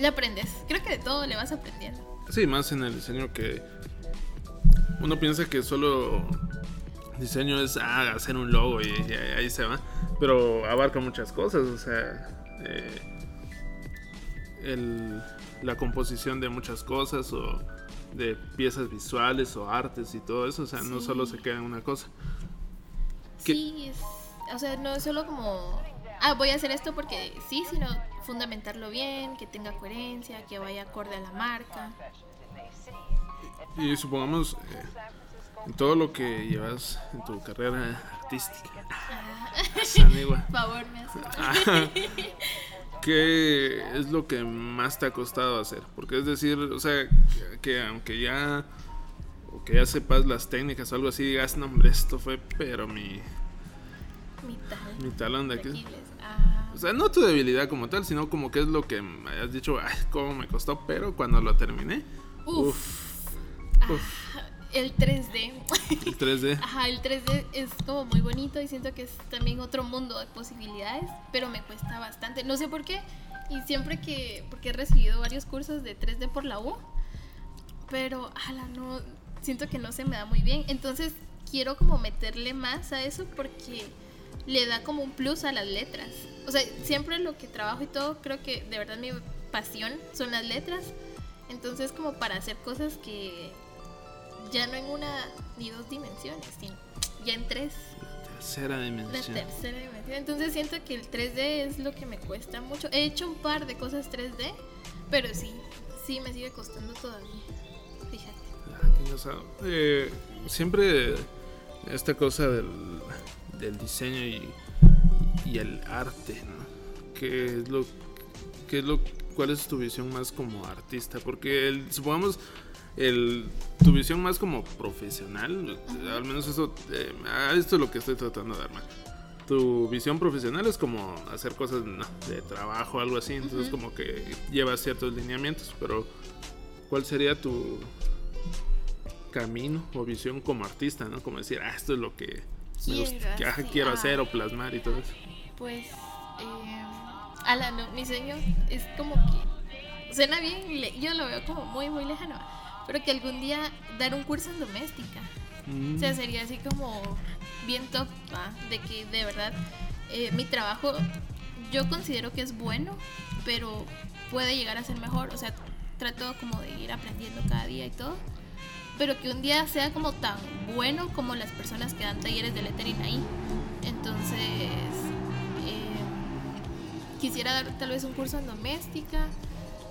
Speaker 2: le aprendes. Creo que de todo le vas aprendiendo.
Speaker 1: Sí, más en el diseño que uno piensa que solo diseño es ah, hacer un logo y, ahí se va, pero abarca muchas cosas, o sea, eh, la composición de muchas cosas o de piezas visuales o artes y todo eso, o sea, no solo se queda en una cosa.
Speaker 2: Sí, o sea, no es solo como, ah, voy a hacer esto porque sí, sino fundamentarlo bien, que tenga coherencia, que vaya acorde a la marca.
Speaker 1: Y supongamos eh, en todo lo que llevas en tu carrera artística.
Speaker 2: Por favor, me
Speaker 1: ¿Qué es lo que más te ha costado hacer? Porque es decir, o sea, que aunque ya o que ya sepas las técnicas o algo así, digas, no, hombre, esto fue, pero mi.
Speaker 2: Mi, tal,
Speaker 1: mi talón de aquí. O sea, no tu debilidad como tal, sino como que es lo que me hayas dicho, ay, cómo me costó, pero cuando lo terminé, uff
Speaker 2: el 3D.
Speaker 1: El 3D. [laughs]
Speaker 2: Ajá, el 3D es como muy bonito y siento que es también otro mundo de posibilidades, pero me cuesta bastante. No sé por qué. Y siempre que, porque he recibido varios cursos de 3D por la U, pero, ala, no, siento que no se me da muy bien. Entonces quiero como meterle más a eso porque le da como un plus a las letras. O sea, siempre lo que trabajo y todo, creo que de verdad mi pasión son las letras. Entonces como para hacer cosas que ya no en una ni dos dimensiones, sino ya en tres.
Speaker 1: tercera dimensión.
Speaker 2: La tercera dimensión. Entonces siento que el 3D es lo que me cuesta mucho. He hecho un par de cosas 3D, pero sí, sí me sigue costando todavía. Fíjate.
Speaker 1: Ah, eh, siempre esta cosa del, del diseño y, y, el arte, ¿no? ¿Qué es lo, qué es lo, ¿Cuál es tu visión más como artista? Porque el, supongamos el, tu visión más como profesional, al menos eso, eh, esto es lo que estoy tratando de dar, Tu visión profesional es como hacer cosas de trabajo, algo así, entonces como que llevas ciertos lineamientos, pero ¿cuál sería tu camino o visión como artista, no? Como decir, ah, esto es lo que quiero, hacer o plasmar y todo eso.
Speaker 2: Pues, eh, Alan, mi sueño es como que suena bien, yo lo veo como muy, muy lejano pero que algún día dar un curso en doméstica. O sea, mm. sería así como bien top, de que de verdad eh, mi trabajo yo considero que es bueno, pero puede llegar a ser mejor. O sea, trato como de ir aprendiendo cada día y todo. Pero que un día sea como tan bueno como las personas que dan talleres de lettering ahí. Entonces, eh, quisiera dar tal vez un curso en doméstica.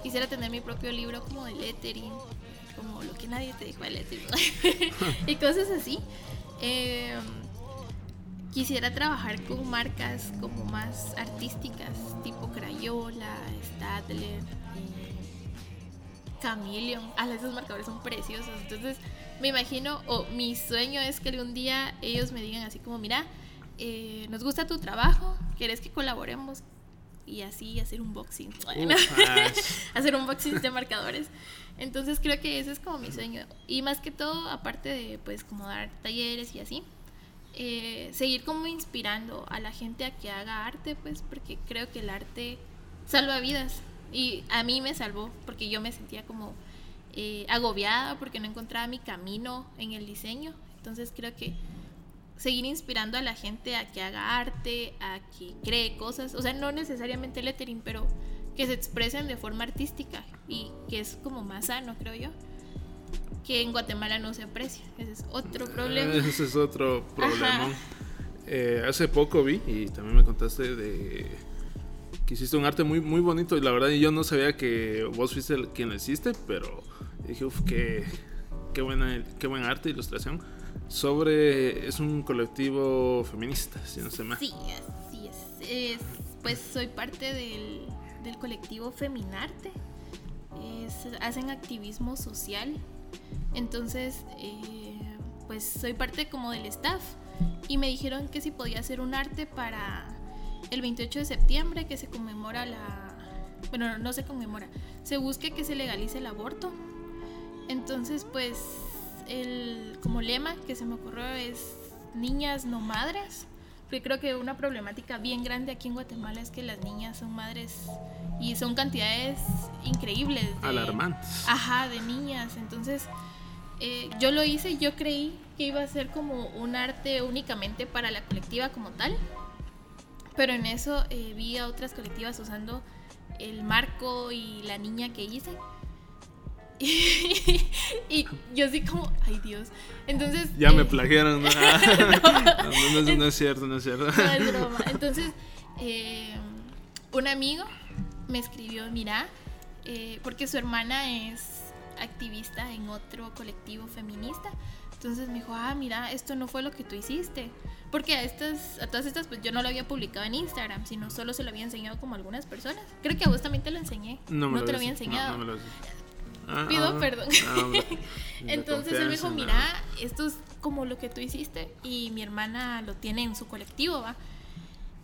Speaker 2: Quisiera tener mi propio libro como de lettering lo que nadie te dijo el [laughs] y cosas así. Em, quisiera trabajar con marcas como más artísticas, tipo Crayola, Stadler, Chameleon. Ah, esos marcadores son preciosos. Entonces, me imagino, o mi sueño es que algún día ellos me digan así como, mira, eh, nos gusta tu trabajo, ¿quieres que colaboremos? Y así hacer un boxing. [laughs] hacer un boxing de marcadores. Entonces creo que ese es como mi sueño. Y más que todo, aparte de pues como dar talleres y así, eh, seguir como inspirando a la gente a que haga arte, pues porque creo que el arte salva vidas. Y a mí me salvó porque yo me sentía como eh, agobiada porque no encontraba mi camino en el diseño. Entonces creo que seguir inspirando a la gente a que haga arte, a que cree cosas. O sea, no necesariamente lettering, pero que se expresen de forma artística y que es como más sano, creo yo, que en Guatemala no se aprecia. Ese es otro ah, problema.
Speaker 1: Ese es otro problema. Eh, hace poco vi y también me contaste de que hiciste un arte muy, muy bonito y la verdad yo no sabía que vos fuiste quien lo hiciste, pero dije, uff, qué, qué, buena, qué buen arte, ilustración. Sobre, es un colectivo feminista, si no se me
Speaker 2: Sí, así es pues soy parte del del colectivo Feminarte. hacen activismo social. Entonces, eh, pues soy parte como del staff. Y me dijeron que si podía hacer un arte para el 28 de septiembre, que se conmemora la... Bueno, no se conmemora. Se busque que se legalice el aborto. Entonces, pues, el como lema que se me ocurrió es niñas no madres. Porque creo que una problemática bien grande aquí en Guatemala es que las niñas son madres y son cantidades increíbles.
Speaker 1: De, Alarmantes.
Speaker 2: Ajá, de niñas. Entonces, eh, yo lo hice yo creí que iba a ser como un arte únicamente para la colectiva como tal. Pero en eso eh, vi a otras colectivas usando el marco y la niña que hice. [laughs] y yo así como, ay Dios. Entonces...
Speaker 1: Ya me eh, plagiaron. no, [laughs] no, es cierto, no es cierto.
Speaker 2: No es [laughs] broma. Entonces, eh, un amigo me escribió, mira, eh, porque su hermana es activista en otro colectivo feminista. Entonces me dijo, ah, mira, esto no fue lo que tú hiciste. Porque a estas, a todas estas, pues yo no lo había publicado en Instagram, sino solo se lo había enseñado como a algunas personas. Creo que a vos también te lo enseñé. No, me te lo había enseñado. No, me lo Ah, Pido ah, perdón. Ah, [laughs] Entonces él me dijo, mira, esto es como lo que tú hiciste y mi hermana lo tiene en su colectivo, ¿va?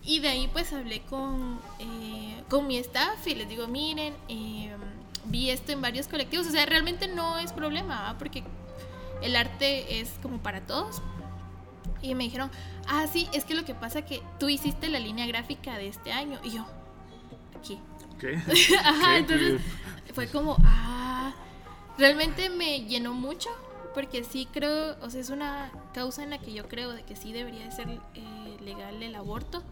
Speaker 2: Y de ahí pues hablé con, eh, con mi staff y les digo, miren, eh, vi esto en varios colectivos, o sea, realmente no es problema, ¿va? Porque el arte es como para todos. Y me dijeron, ah, sí, es que lo que pasa es que tú hiciste la línea gráfica de este año. Y yo, ¿qué? ¿Qué? [laughs] Ajá, entonces fue como, ah, realmente me llenó mucho porque sí creo, o sea, es una causa en la que yo creo de que sí debería ser eh, legal el aborto.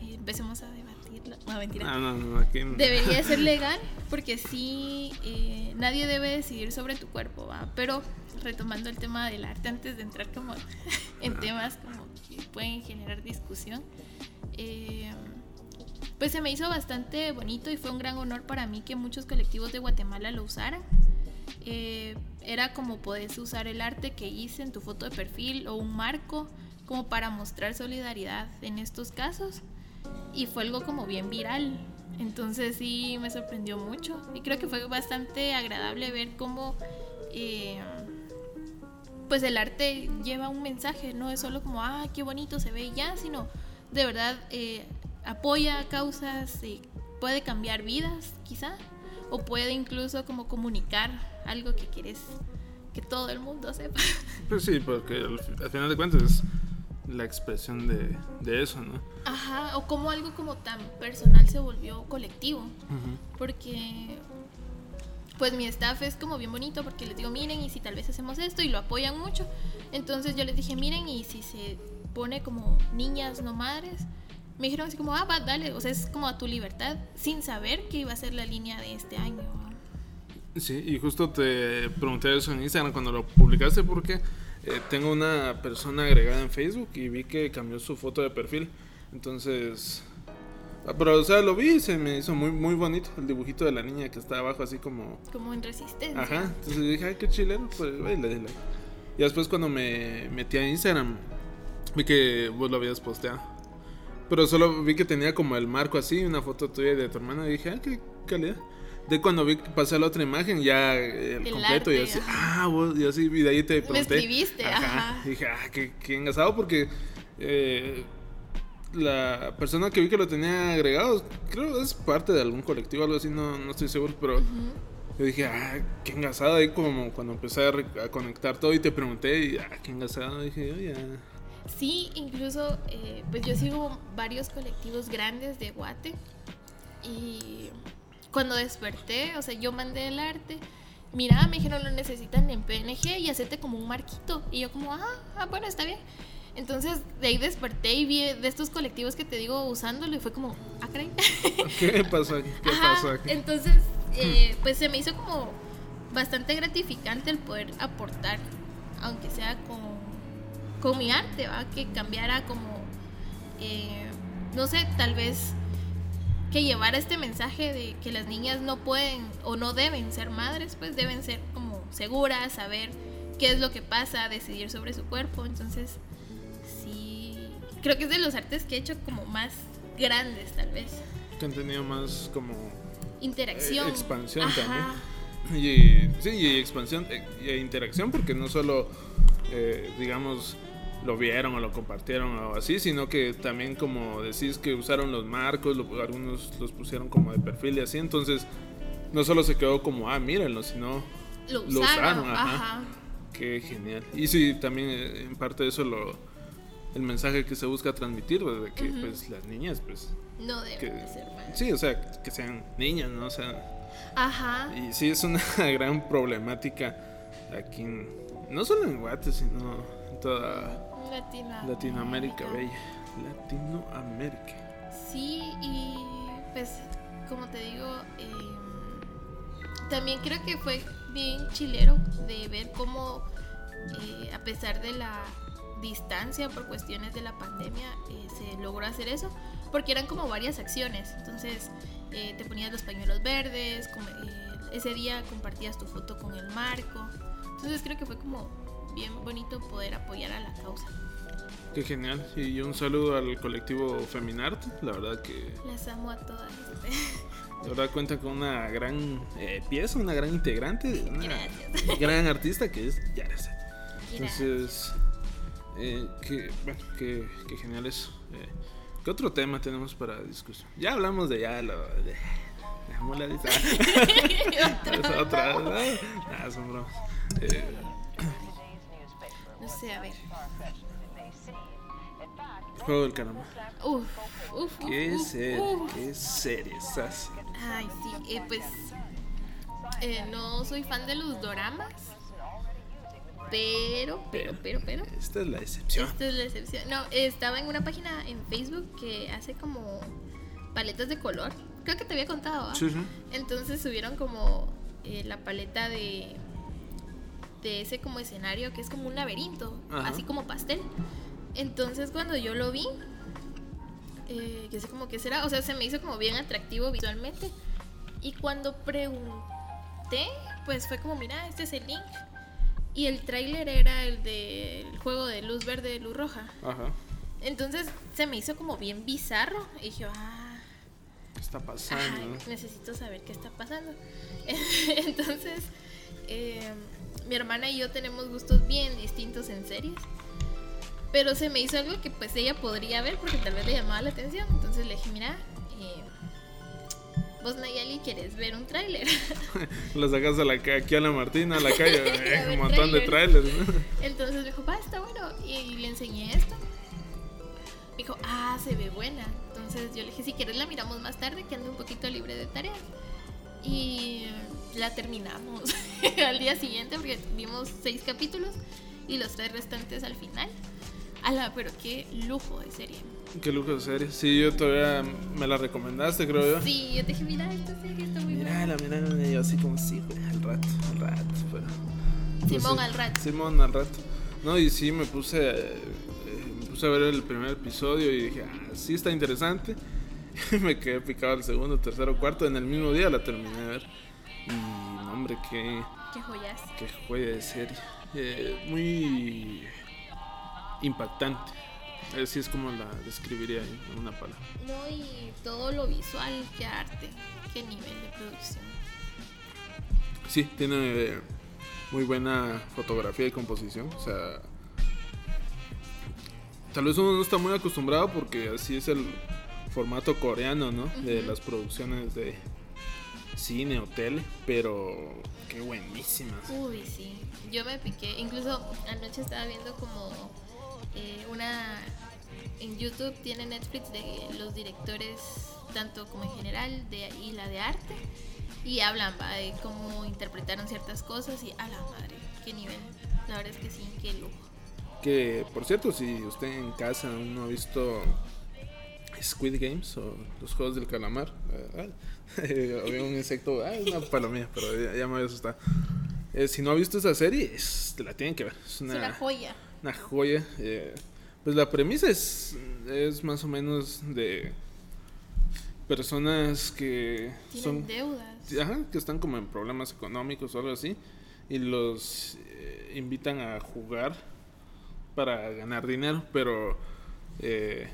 Speaker 2: eh, empecemos a debatirlo. No, mentira.
Speaker 1: Ah, no, no, aquí no.
Speaker 2: Debería ser [laughs] legal porque sí, eh, nadie debe decidir sobre tu cuerpo, ¿va? Pero retomando el tema del arte antes de entrar como [laughs] en temas como que pueden generar discusión, eh, pues se me hizo bastante bonito y fue un gran honor para mí que muchos colectivos de Guatemala lo usaran. Eh, era como podés usar el arte que hice en tu foto de perfil o un marco como para mostrar solidaridad en estos casos. Y fue algo como bien viral. Entonces sí me sorprendió mucho. Y creo que fue bastante agradable ver cómo eh, pues el arte lleva un mensaje, no es solo como, ah, qué bonito se ve y ya, sino de verdad eh, apoya causas, eh, puede cambiar vidas quizá, o puede incluso como comunicar algo que quieres que todo el mundo sepa. [laughs]
Speaker 1: Pues sí, porque al, al final de cuentas es la expresión de, de eso, ¿no?
Speaker 2: Ajá, o como algo como tan personal se volvió colectivo.
Speaker 1: Ujú.
Speaker 2: Porque pues mi staff es como bien bonito porque les digo, miren, y si tal vez hacemos esto y lo apoyan mucho. Entonces yo les dije, miren, y si se pone como niñas no madres, me dijeron así como, ah, va, dale, o sea, es como a tu libertad, sin saber que iba a ser la línea de este año.
Speaker 1: Sí, y justo te pregunté eso en Instagram cuando lo publicaste porque eh, tengo una persona agregada en Facebook y vi que cambió su foto de perfil. Entonces... ah, Pero, o sea, lo vi y se me hizo muy, muy bonito el dibujito de la niña que está abajo así como...
Speaker 2: Como en resistencia.
Speaker 1: Ajá, entonces dije, ay, qué chileno, pues di like. Y después cuando me metí a Instagram, vi que vos lo habías posteado. Pero solo vi que tenía como el marco así, una foto tuya y de tu hermana, y dije, ah, qué calidad. De cuando vi que pasé a la otra imagen, ya eh, el,
Speaker 2: El
Speaker 1: completo, y así,
Speaker 2: ajá.
Speaker 1: ah, vos, y así, y de ahí te pregunté.
Speaker 2: escribiste, ajá.
Speaker 1: Y dije, ah, qué, qué engasado, porque eh, la persona que vi que lo tenía agregado, creo es parte de algún colectivo, algo así, no, no estoy seguro, pero yo dije, ah, qué engasado ahí como cuando empecé a, conectar todo y te pregunté y, ah, qué engasado, dije, yo ya.
Speaker 2: Sí, incluso eh, pues yo sigo varios colectivos grandes de Guate y cuando desperté, o sea, yo mandé el arte, mira, me dijeron lo necesitan en PNG y hacerte como un marquito y yo como, ah, ah, bueno, está bien. Entonces de ahí desperté y vi de estos colectivos que te digo usándolo y fue como, ah, caray. [laughs]
Speaker 1: ¿Qué pasó aquí? ¿Qué
Speaker 2: Ajá,
Speaker 1: pasó aquí?
Speaker 2: Entonces, eh, pues se me hizo como bastante gratificante el poder aportar, aunque sea con, con mi arte, ¿va? Que cambiara como, eh, no sé, tal vez que llevara este mensaje de que las niñas no pueden o no deben ser madres, pues deben ser como seguras, saber qué es lo que pasa, decidir sobre su cuerpo. Entonces, sí, creo que es de los artes que he hecho como más grandes, tal vez
Speaker 1: Que han tenido más como
Speaker 2: interacción.
Speaker 1: Eh, expansión
Speaker 2: Ajá.
Speaker 1: también. Y, sí, y expansión eh, y interacción, porque no solo, eh, digamos, lo vieron o lo compartieron o así, sino que también, como decís, que usaron los marcos, lo- algunos los pusieron como de perfil y así, entonces no solo se quedó como, ah, mírenlo, sino,
Speaker 2: Lo
Speaker 1: lo
Speaker 2: usaron,
Speaker 1: usaron, ajá.
Speaker 2: ajá.
Speaker 1: qué genial. Y sí, también eh, en parte de eso lo, el mensaje que se busca transmitir, pues, de que
Speaker 2: Ujú.
Speaker 1: pues las niñas, pues,
Speaker 2: No deben
Speaker 1: que,
Speaker 2: de ser madres.
Speaker 1: sí, o sea, que sean niñas, ¿no? O sea...
Speaker 2: Ajá.
Speaker 1: Y sí, es una [laughs] gran problemática aquí, en- no solo en Guate, sino en toda
Speaker 2: Latinoamérica.
Speaker 1: Latinoamérica bella. Latinoamérica.
Speaker 2: Sí, y pues, como te digo, eh, también creo que fue bien chilero de ver cómo, eh, a pesar de la distancia por cuestiones de la pandemia, eh, se logró hacer eso, porque eran como varias acciones. Entonces, eh, te ponías los pañuelos verdes, ese día compartías tu foto con el marco. Entonces, creo que fue como bien bonito poder apoyar a la causa.
Speaker 1: Qué genial. Y un saludo al colectivo Feminart. La verdad que
Speaker 2: Las amo a todas.
Speaker 1: la verdad cuenta con una gran eh, pieza, una gran integrante, una
Speaker 2: Gracias.
Speaker 1: gran artista que es.
Speaker 2: Gracias.
Speaker 1: Entonces, eh, qué, bueno, qué, qué genial eso. Eh, ¿Qué otro tema tenemos para discusión? Ya hablamos de ya lo de... dejémosla de- Es [laughs] otra. [laughs] ¿no? Nah, son bromas. Eh,
Speaker 2: No sé, a ver.
Speaker 1: juego del calamar.
Speaker 2: Uf, uf,
Speaker 1: Qué
Speaker 2: uf, uf.
Speaker 1: qué seriesas.
Speaker 2: Ay, sí, eh, pues eh, no soy fan de los doramas, Pero, pero, pero, pero.
Speaker 1: Esta es la excepción.
Speaker 2: Esta es la excepción. No, estaba en una página en Facebook que hace como paletas de color. Creo que te había contado, ¿ah?
Speaker 1: Sí, sí.
Speaker 2: Entonces subieron como eh, la paleta de de ese como escenario que es como un laberinto,
Speaker 1: Ajá.
Speaker 2: así como pastel. Entonces cuando yo lo vi, eh, yo sé como que será, o sea, se me hizo como bien atractivo visualmente. Y cuando pregunté, pues fue como, mira, este es el link. Y el tráiler era el del juego de luz verde, luz roja.
Speaker 1: Ajá.
Speaker 2: Entonces se me hizo como bien bizarro. Y dije, ah,
Speaker 1: ¿Qué está pasando?
Speaker 2: Necesito saber qué está pasando. [laughs] Entonces, eh, mi hermana y yo tenemos gustos bien distintos en series. Pero se me hizo algo que pues ella podría ver porque tal vez le llamaba la atención. Entonces le dije, mira, eh, vos Nayali quieres ver un tráiler. [laughs]
Speaker 1: La sacas a la, aquí a la Martina, a la calle, [laughs] eh,
Speaker 2: A
Speaker 1: un montón de
Speaker 2: trailers.
Speaker 1: ¿no? [laughs]
Speaker 2: Entonces me dijo, va, está bueno. Y le enseñé esto. Me dijo, ah, se ve buena. Entonces yo le dije, si quieres la miramos más tarde, que ande un poquito libre de tareas. Y la terminamos [laughs] al día siguiente, porque vimos seis capítulos y los tres restantes al final. Ala, pero qué lujo de serie.
Speaker 1: Qué lujo de serie. Sí, yo todavía me la recomendaste, creo yo.
Speaker 2: Sí, yo te dije, mira, esta serie está muy buena.
Speaker 1: Mírala, mírala, yo así como sí, al rato, al rato, pero... pues
Speaker 2: Simón
Speaker 1: sí,
Speaker 2: al rato.
Speaker 1: Simón al rato. No, y sí, me puse, eh, me puse a ver el primer episodio y dije, ah, sí está interesante. [laughs] me quedé picado el segundo, tercero, cuarto, en el mismo día la terminé de ver. Y, no, hombre, qué,
Speaker 2: Qué joyas.
Speaker 1: qué joya de serie. Eh, muy impactante. Así es como la describiría en una palabra.
Speaker 2: No, y todo lo visual, qué arte, qué nivel de producción.
Speaker 1: Sí, tiene muy buena fotografía y composición. O sea, tal vez uno no está muy acostumbrado porque así es el formato coreano, ¿no? De las producciones de cine o tele, pero qué buenísimas.
Speaker 2: Uy, sí. Yo me piqué. Incluso anoche estaba viendo como eh, una. En YouTube tiene Netflix de los directores, tanto como en general, de, y la de arte. Y hablan ¿va? de cómo interpretaron ciertas cosas. Y a la madre, qué nivel. La verdad es que sí, qué lujo.
Speaker 1: Que, por cierto, si usted en casa aún no ha visto Squid Games o los Juegos del Calamar, eh, [laughs] había un insecto, ah, una palomilla, pero ya, ya me había asustado. Eh, si no ha visto esa serie, es- la tienen que ver. Es
Speaker 2: Es
Speaker 1: una,
Speaker 2: una joya.
Speaker 1: una joya. eh, pues la premisa es, es más o menos de personas que
Speaker 2: Tienen
Speaker 1: son
Speaker 2: deudas.
Speaker 1: Ajá, que están como en problemas económicos o algo así y los eh, invitan a jugar para ganar dinero, pero eh,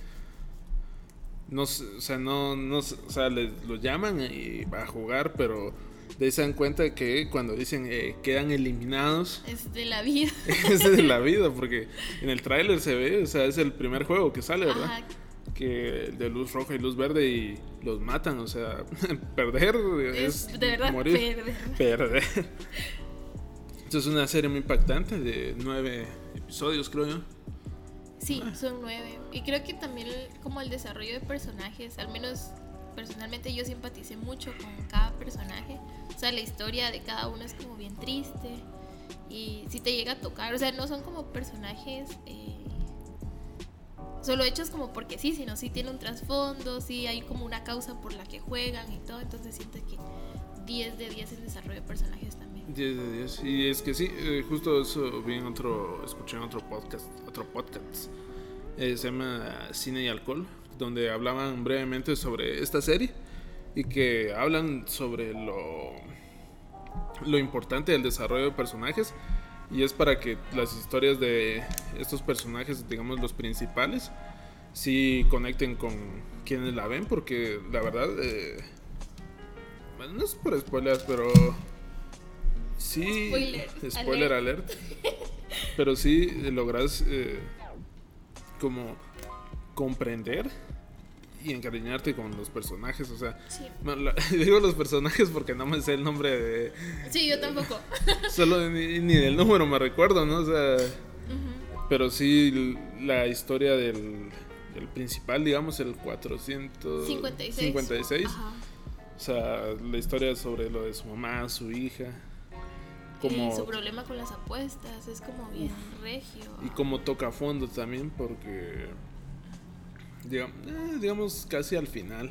Speaker 1: no, o sea, no, no, o sea, les, los llaman y va a jugar, pero de ahí se dan cuenta que cuando dicen eh, quedan eliminados [laughs]
Speaker 2: Es de la vida. [laughs]
Speaker 1: es de la vida, porque en el tráiler se ve, o sea, es el primer juego que sale, ¿verdad?
Speaker 2: Ajá.
Speaker 1: que de luz roja y luz verde y los matan, o sea, [laughs] perder es,
Speaker 2: Es de verdad
Speaker 1: morir,
Speaker 2: perder.
Speaker 1: perder. Esto es una serie muy impactante de nueve episodios, creo yo.
Speaker 2: Sí, son nueve. Y creo que también como el desarrollo de personajes, al menos personalmente yo simpaticé mucho con cada personaje. O sea, la historia de cada uno es como bien triste. Y si te llega a tocar, o sea, no son como personajes eh, solo hechos como porque sí, sino sí tiene un trasfondo, sí hay como una causa por la que juegan y todo. Entonces siento que 10 de 10 en desarrollo de personajes también.
Speaker 1: 10 de 10. Y es que sí, eh, justo eso vi en otro, escuché en otro podcast, otro podcast. eh, se llama Cine y Alcohol, donde hablaban brevemente sobre esta serie y que hablan sobre lo, lo importante del desarrollo de personajes. Y es para que las historias de estos personajes, digamos los principales, sí conecten con quienes la ven, porque la verdad, eh, no es por spoilers, pero sí,
Speaker 2: Spoiler
Speaker 1: spoiler alert, pero sí eh, logras eh, como comprender y encariñarte con los personajes, o sea,
Speaker 2: Sí.
Speaker 1: la- [laughs] digo los personajes porque no me sé el nombre de,
Speaker 2: Sí, yo tampoco. [laughs]
Speaker 1: Solo ni, ni del número me recuerdo, ¿no? O sea, pero sí la historia del, del principal, digamos, el 456.
Speaker 2: 56. Ajá.
Speaker 1: O sea, la historia sobre lo de su mamá, su hija.
Speaker 2: como... su problema con las apuestas es como bien regio.
Speaker 1: Y como toca fondo también porque... Digamos, eh, digamos casi al final.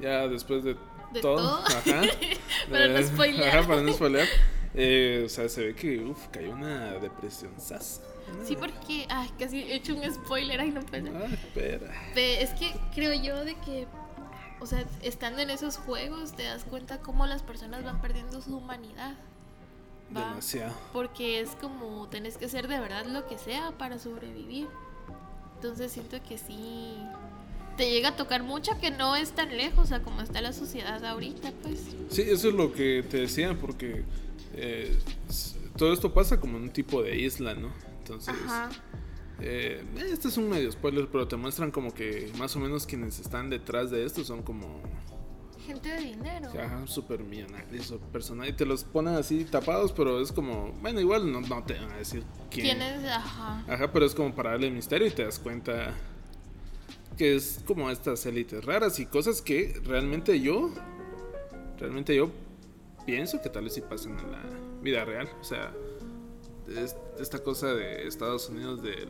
Speaker 1: Ya después de, todo. Ajá. [laughs]
Speaker 2: para no spoilear. Ajá,
Speaker 1: para no spoilear. Eh, o sea, se ve que uf, cayó una depresión sasa.
Speaker 2: Sí, porque ay, casi he hecho un spoiler, ay no puede.
Speaker 1: Ah, espera.
Speaker 2: Es que creo yo de que o sea, estando en esos juegos te das cuenta cómo las personas van perdiendo su humanidad.
Speaker 1: Demasiado.
Speaker 2: Porque es como tenés que hacer de verdad lo que sea para sobrevivir. Entonces siento que sí te llega a tocar mucho que no es tan lejos a como está la sociedad ahorita, pues.
Speaker 1: Sí, eso es lo que te decía, porque eh, todo esto pasa como en un tipo de isla, ¿no? Entonces, Ajá. Eh, este es un medio spoiler, pero te muestran como que más o menos quienes están detrás de esto son como...
Speaker 2: Gente de dinero.
Speaker 1: Ajá, súper millonarios o personales. Y te los ponen así tapados, pero es como... Bueno, igual no, no te van a decir quién.
Speaker 2: ¿Quién es? Ajá.
Speaker 1: Ajá, pero es como para darle misterio y te das cuenta que es como estas élites raras y cosas que realmente yo... Realmente yo pienso que tal vez sí pasan en la vida real. O sea esta cosa de Estados Unidos de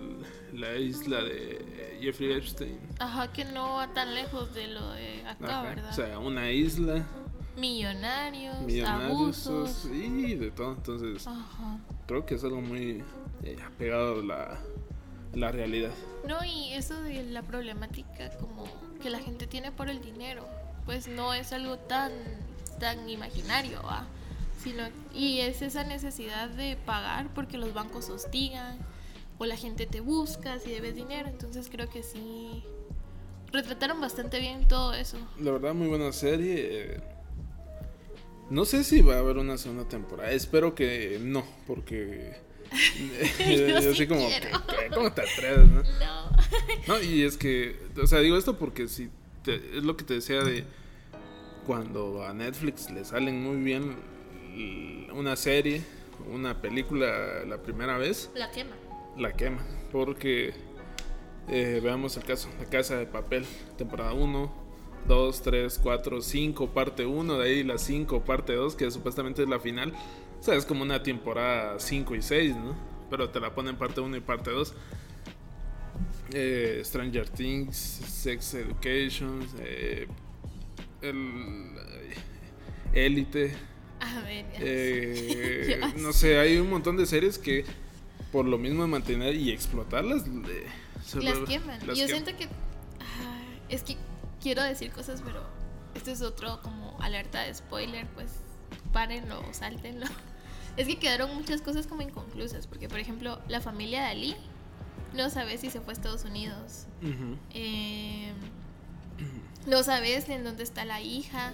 Speaker 1: la isla de Jeffrey Epstein.
Speaker 2: Ajá, que no va tan lejos de lo de acá, ¿verdad? O
Speaker 1: sea, una isla.
Speaker 2: Millonarios, abusos.
Speaker 1: Y de todo. Entonces, creo que es algo muy eh, apegado a la, la realidad.
Speaker 2: No, y eso de la problemática como que la gente tiene por el dinero, pues no es algo tan, tan imaginario, ¿va? Y es esa necesidad de pagar porque los bancos hostigan o la gente te busca si debes dinero. Entonces creo que sí retrataron bastante bien todo eso.
Speaker 1: La verdad, muy buena serie. No sé si va a haber una segunda temporada. Espero que no, porque. [laughs] [laughs]
Speaker 2: yo, así como,
Speaker 1: ¿cómo te atreves, no? [laughs]
Speaker 2: No.
Speaker 1: no, y es que, o sea, digo esto porque si es lo que te decía de cuando a Netflix le salen muy bien una serie, una película la primera vez,
Speaker 2: la quema.
Speaker 1: La quema, porque eh, veamos el caso, La Casa de Papel, temporada 1, 2, 3, 4, 5, parte 1, de ahí la 5, parte 2, que supuestamente es la final. O sea, es como una temporada 5 y 6, ¿no? Pero te la ponen parte 1 y parte 2. Eh, Stranger Things, Sex Education, eh, el Élite, eh, [laughs] no sé, hay un montón de series que por lo mismo de mantener y explotarlas,
Speaker 2: las queman. Yo siento que es que quiero decir cosas, pero esto es otro como alerta de spoiler, pues párenlo, sáltenlo. [laughs] Es que quedaron muchas cosas como inconclusas, porque por ejemplo, la familia de Ali no sabe si se fue a Estados Unidos. Em, no sabes en dónde está la hija.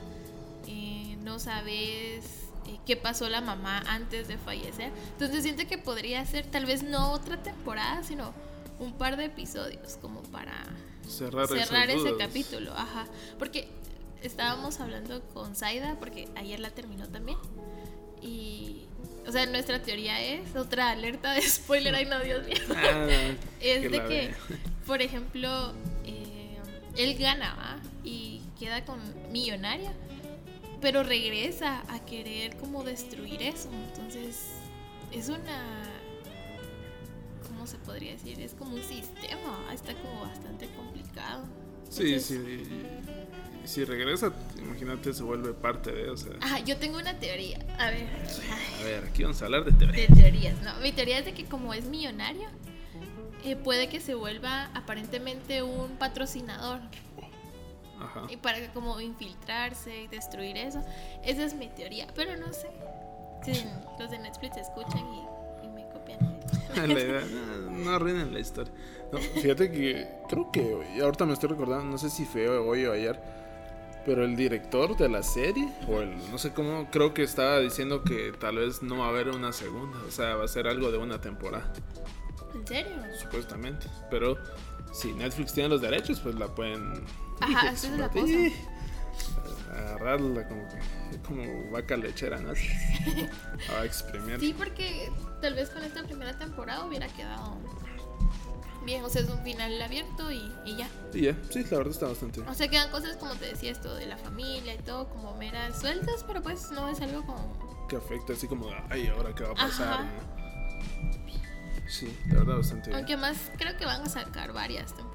Speaker 2: Eh, no sabes eh, qué pasó la mamá antes de fallecer. Entonces siento que podría ser tal vez no otra temporada, sino un par de episodios como para
Speaker 1: cerrar,
Speaker 2: ese capítulo. Ajá. Porque estábamos hablando con Zaida, porque ayer la terminó también. Y, o sea, nuestra teoría es, otra alerta de spoiler, ay no, Dios mío. [laughs] Ah, es de que, [laughs] por ejemplo, eh, él gana y queda con millonaria pero regresa a querer como destruir eso. Entonces, es una... ¿Cómo se podría decir? Es como un sistema, está como bastante complicado.
Speaker 1: sí, sí. Si regresa, imagínate, se vuelve parte de, o sea...
Speaker 2: Ah, yo tengo una teoría. A ver.
Speaker 1: A ver, aquí vamos a hablar de teorías.
Speaker 2: De teorías, no. Mi teoría es de que como es millonario, eh, puede que se vuelva aparentemente un patrocinador y para como infiltrarse y destruir eso. Esa es mi teoría, pero no sé. Si [laughs] los de Netflix escuchan y, me copian. [laughs]
Speaker 1: no, arruinen la historia. fíjate que creo que ahorita me estoy recordando, no sé si fue hoy o ayer, pero el director de la serie, o el no sé cómo, creo que estaba diciendo que tal vez no va a haber una segunda, o sea, va a ser algo de una temporada.
Speaker 2: ¿En serio?
Speaker 1: Supuestamente, pero si Netflix tiene los derechos, pues la pueden
Speaker 2: Ajá, esa es la cosa.
Speaker 1: Agarrarla como, como vaca lechera, ¿no? [laughs] A exprimir.
Speaker 2: Sí, porque tal vez con esta primera temporada hubiera quedado bien. O sea, es un final abierto y, y ya.
Speaker 1: Y ya, sí, la verdad está bastante.
Speaker 2: O sea, quedan cosas como te decía, esto de la familia y todo, como meras sueltas, pero pues no es algo como
Speaker 1: que afecta así como, ay, ahora qué va a pasar. ¿no? Sí, la verdad bastante bien.
Speaker 2: Aunque más creo que van a sacar varias temporadas.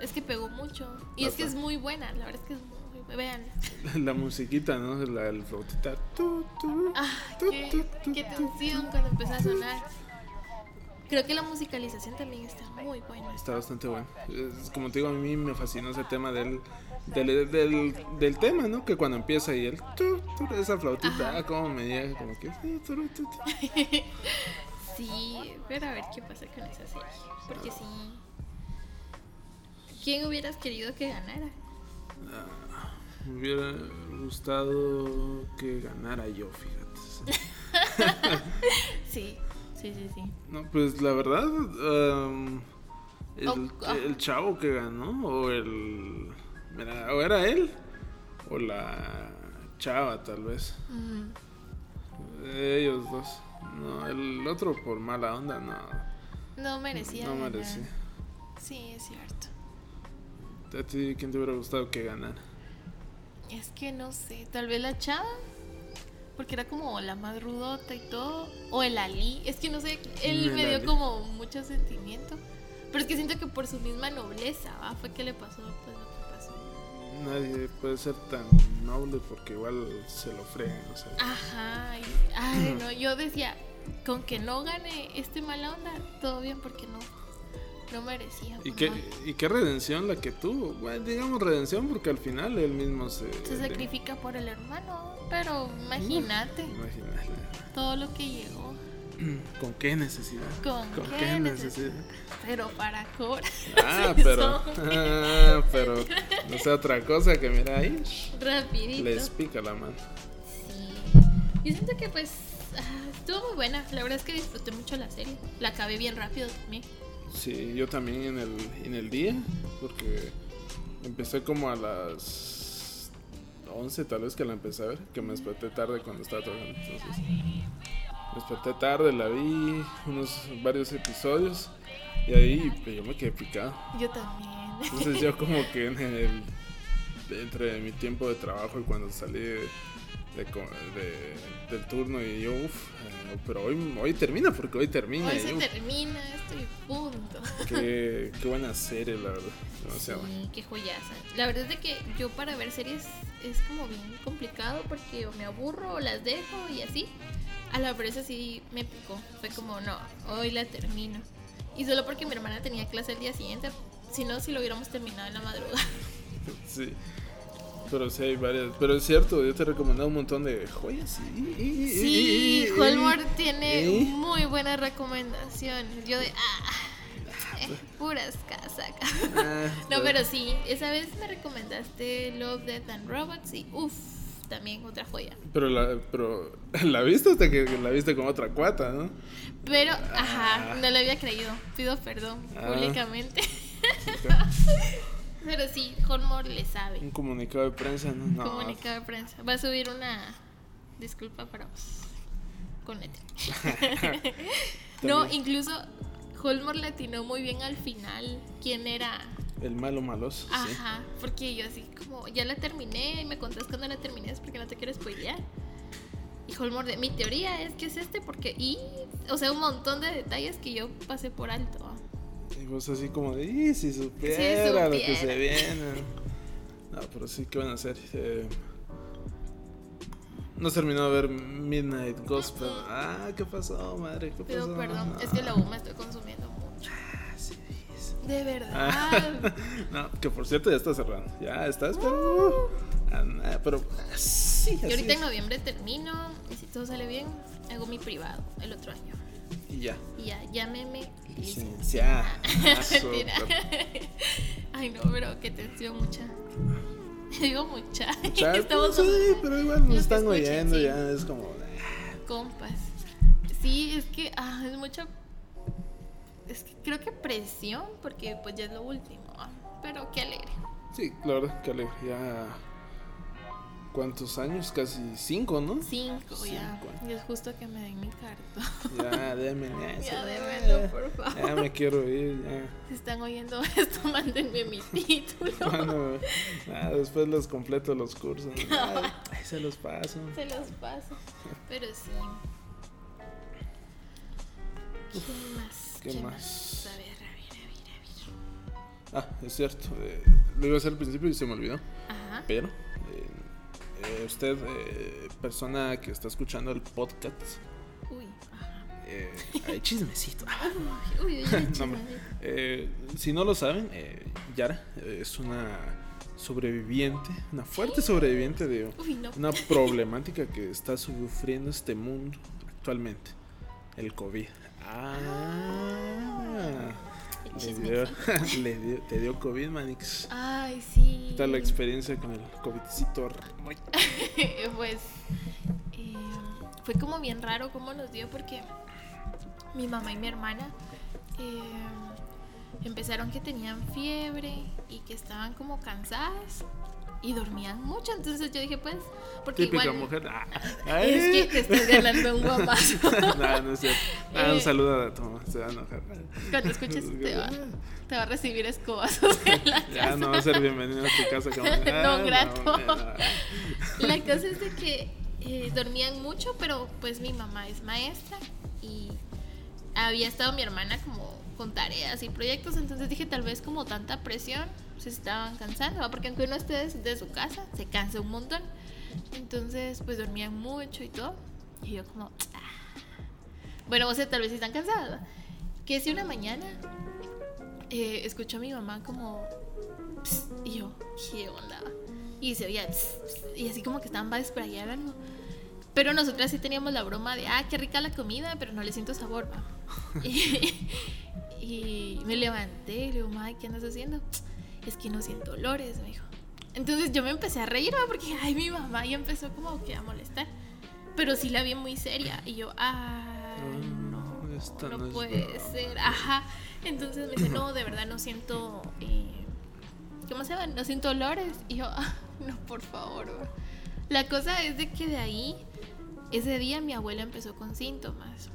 Speaker 2: Es que pegó mucho. Y es que es muy buena, la verdad es que es muy Vean. [laughs]
Speaker 1: La musiquita, ¿no? La del flautita. Tu, tu,
Speaker 2: Ah, qué, qué tensión cuando empezó a sonar. Creo que la musicalización también está muy buena.
Speaker 1: Está bastante bueno. Es, como te digo, a mí me fascinó ese tema del, del, del, del tema, ¿no? Que cuando empieza y el tu, tu, esa flautita, ah, como me llega, como que. [laughs]
Speaker 2: Sí, pero a ver qué pasa con esa serie. Porque sí. ¿Quién hubieras querido que ganara?
Speaker 1: Me hubiera gustado que ganara yo, fíjate. [laughs]
Speaker 2: Sí, sí, sí, sí.
Speaker 1: No, pues la verdad, um, el,
Speaker 2: Oh, ah.
Speaker 1: el chavo que ganó, o el. Mira, o era él, o la chava, tal vez.
Speaker 2: Mm,
Speaker 1: Ellos dos. No, el otro por mala onda, no.
Speaker 2: No merecía.
Speaker 1: No merecía.
Speaker 2: Sí, es cierto.
Speaker 1: ¿A ti quién te hubiera gustado que ganara?
Speaker 2: Es que no sé, tal vez la chava, porque era como la más rudota y todo, o el Ali, es que no sé, él
Speaker 1: El
Speaker 2: me dio
Speaker 1: Ali.
Speaker 2: como mucho sentimiento, pero es que siento que por su misma nobleza, ¿va? fue que le pasó pues lo que pasó.
Speaker 1: Nadie puede ser tan noble porque igual se lo fregan, o sea.
Speaker 2: Ajá, y- [clears throat] ay no, yo decía, con que no gane este mala onda, todo bien porque no, no merecía.
Speaker 1: ¿Y
Speaker 2: pues,
Speaker 1: qué, y qué redención la que tuvo. Bueno, digamos redención porque al final él mismo se...
Speaker 2: Se sacrifica por el hermano, pero imagínate
Speaker 1: Imagínate.
Speaker 2: todo lo que llegó. [clears throat]
Speaker 1: ¿Con qué necesidad?
Speaker 2: ¿Con qué
Speaker 1: qué
Speaker 2: necesidad?
Speaker 1: necesidad?
Speaker 2: Pero para cobrar.
Speaker 1: Ah, [laughs] pero... Ah, pero... No sé, otra cosa que mira ahí.
Speaker 2: Rapidito.
Speaker 1: Les pica la mano.
Speaker 2: Sí. Yo siento que pues ah, estuvo muy buena. La verdad es que disfruté mucho la serie. La acabé bien rápido también.
Speaker 1: Sí, yo también en el, en el día, porque empecé como a las 11 tal vez que la empecé a ver, que me desperté tarde cuando estaba trabajando. Entonces, me desperté tarde, la vi unos varios episodios y ahí pues, yo me quedé picado.
Speaker 2: Yo también.
Speaker 1: Entonces yo como que en el, entre mi tiempo de trabajo y cuando salí de, de co- de- del turno y yo, uff, pero hoy, hoy termina porque hoy termina.
Speaker 2: Hoy
Speaker 1: y,
Speaker 2: se
Speaker 1: uf,
Speaker 2: termina, estoy a punto. [laughs]
Speaker 1: Qué, qué buena serie, la verdad. Demasiado.
Speaker 2: Sí, qué joyaza. La verdad es de que yo para ver series es como bien complicado porque o me aburro o las dejo y así. A la presa sí me picó. Fue como, no, hoy la termino. Y solo porque mi hermana tenía clase el día siguiente. Si no, si lo hubiéramos terminado en la madrugada. [laughs]
Speaker 1: Sí. Pero sí hay varias. Pero es cierto, yo te he recomendado un montón de joyas. Y,
Speaker 2: Sí, Hallmark tiene muy buenas recomendaciones. Yo de, ah, eh, puras casacas.
Speaker 1: Ah, [laughs]
Speaker 2: No, pero sí, esa vez me recomendaste Love, Death and Robots y uff, también otra joya.
Speaker 1: Pero la, pero [laughs] la viste hasta que la viste con otra cuata, ¿no?
Speaker 2: Pero, ajá, no le había creído. Pido perdón
Speaker 1: Ah.
Speaker 2: públicamente. [laughs] Pero sí, Hallmark le sabe.
Speaker 1: Un comunicado de prensa, ¿no? no.
Speaker 2: Comunicado de prensa. Va a subir una disculpa para vos. Con letra. [laughs] [laughs] no, incluso Hallmark le atinó muy bien al final quién era.
Speaker 1: El malo maloso. sí.
Speaker 2: Ajá, porque yo así como, ya la terminé y me contás cuando la terminé es porque no te quiero spoilear. Y Hallmark de, mi teoría es que es este porque, y, o sea, un montón de detalles que yo pasé por alto. ¿Ah?
Speaker 1: Y vos así como de, "Y si supiera, lo que
Speaker 2: supiera".
Speaker 1: se viene. No, pero sí, ¿qué van a hacer? Eh, no has terminado de ver Midnight Gospel. Ah, ¿qué pasó, madre? ¿Qué
Speaker 2: Pido
Speaker 1: pasó?
Speaker 2: perdón, es que la U me estoy consumiendo mucho.
Speaker 1: Ah, sí, dice.
Speaker 2: De verdad.
Speaker 1: Ah, [laughs] no, que por cierto ya está cerrando. Ya estás, pero. ah, nah, pero. ah, sí, así
Speaker 2: ahorita
Speaker 1: es.
Speaker 2: en noviembre termino y si todo sale bien, hago mi privado el otro año.
Speaker 1: Y ya.
Speaker 2: Y ya, llámeme
Speaker 1: Licenciada. [laughs] Ah,
Speaker 2: Mentira.
Speaker 1: súper. [laughs]
Speaker 2: Ay, no, pero que tensión mucha. [laughs] Digo mucha.
Speaker 1: Mucha-
Speaker 2: Estamos
Speaker 1: pues, sí, pero igual nos están
Speaker 2: escuchen,
Speaker 1: oyendo,
Speaker 2: sí.
Speaker 1: ya es como. ah,
Speaker 2: compas. Sí, es que ah, es mucha. Es que creo que presión, porque pues ya es lo último. ah, Pero qué alegre.
Speaker 1: Sí, la verdad que alegre. Ya. ¿Cuántos años? Casi cinco, ¿no?
Speaker 2: Cinco, ya. Y es justo que me den mi carta. [laughs]
Speaker 1: Ya, déme eso.
Speaker 2: Ya, [laughs] démelo, por favor.
Speaker 1: Ya me quiero ir, ya.
Speaker 2: Si están oyendo esto, [laughs] mándenme mi título.
Speaker 1: Bueno, después los completo los cursos. Ay, ay, se los paso.
Speaker 2: Se los paso. Pero sí. ¿Qué más?
Speaker 1: ¿Qué más?
Speaker 2: A ver, a ver, a ver, a ver.
Speaker 1: Ah, es cierto. eh, lo iba a hacer al principio y se me olvidó.
Speaker 2: Ajá.
Speaker 1: Pero, eh, usted, eh, persona que está escuchando el podcast,
Speaker 2: Uy,
Speaker 1: eh, hay chismecito. [laughs]
Speaker 2: Uy, uy, uy,
Speaker 1: No, hombre. Eh, si no lo saben, eh, Yara es una sobreviviente, una fuerte sobreviviente de
Speaker 2: Uy, no.
Speaker 1: una problemática que está sufriendo este mundo actualmente, el COVID. Ah,
Speaker 2: El
Speaker 1: le
Speaker 2: chisme.
Speaker 1: dio, [laughs] le dio- te dio COVID, Manix.
Speaker 2: Ay, sí.
Speaker 1: ¿Qué tal la experiencia con el COVIDcito? [laughs]
Speaker 2: pues eh, fue como bien raro cómo nos dio porque mi mamá y mi hermana eh, empezaron que tenían fiebre y que estaban como cansadas y dormían mucho. Entonces yo dije, pues, porque
Speaker 1: Típica
Speaker 2: igual
Speaker 1: mujer. Ah, [laughs]
Speaker 2: es que te estás ganando un guapazo. [laughs]
Speaker 1: no, no es cierto. Ah, un
Speaker 2: Eh.
Speaker 1: saludo a tu mamá, se va a enojar.
Speaker 2: Cuando escuches [laughs] te va, te va a recibir escobazos en la
Speaker 1: Ya no va a ser bienvenido a tu casa. Como, ah,
Speaker 2: No, grato.
Speaker 1: no.
Speaker 2: La cosa es de que eh, dormían mucho, pero pues mi mamá es maestra y había estado mi hermana como con tareas y proyectos, entonces dije tal vez como tanta presión se estaban cansando, porque aunque uno esté desde su casa, se cansa un montón. Entonces pues dormían mucho y todo. Y yo como, "Ah". bueno, o sea, tal vez están cansadas. ¿va? Que si una mañana eh, escucho a mi mamá como, y yo, ¿qué onda? va?". Y se oía, "Psst", psst", y así como que estaban algo. Pero nosotras sí teníamos la broma de, ah, qué rica la comida, pero no le siento sabor, [laughs] y, y me levanté y le digo, madre, ¿qué andas haciendo? Es que no siento olores, me dijo. Entonces yo me empecé a reír, porque, ay, mi mamá ya empezó como que a molestar. Pero sí la vi muy seria. Y yo, ah, no, no, puede
Speaker 1: broma".
Speaker 2: ser. Ajá. Entonces me dice, no, de verdad no siento, eh, ¿cómo se llama? No siento olores. Y yo, ah, no, por favor. va". La cosa es de que de ahí, ese día mi abuela empezó con síntomas.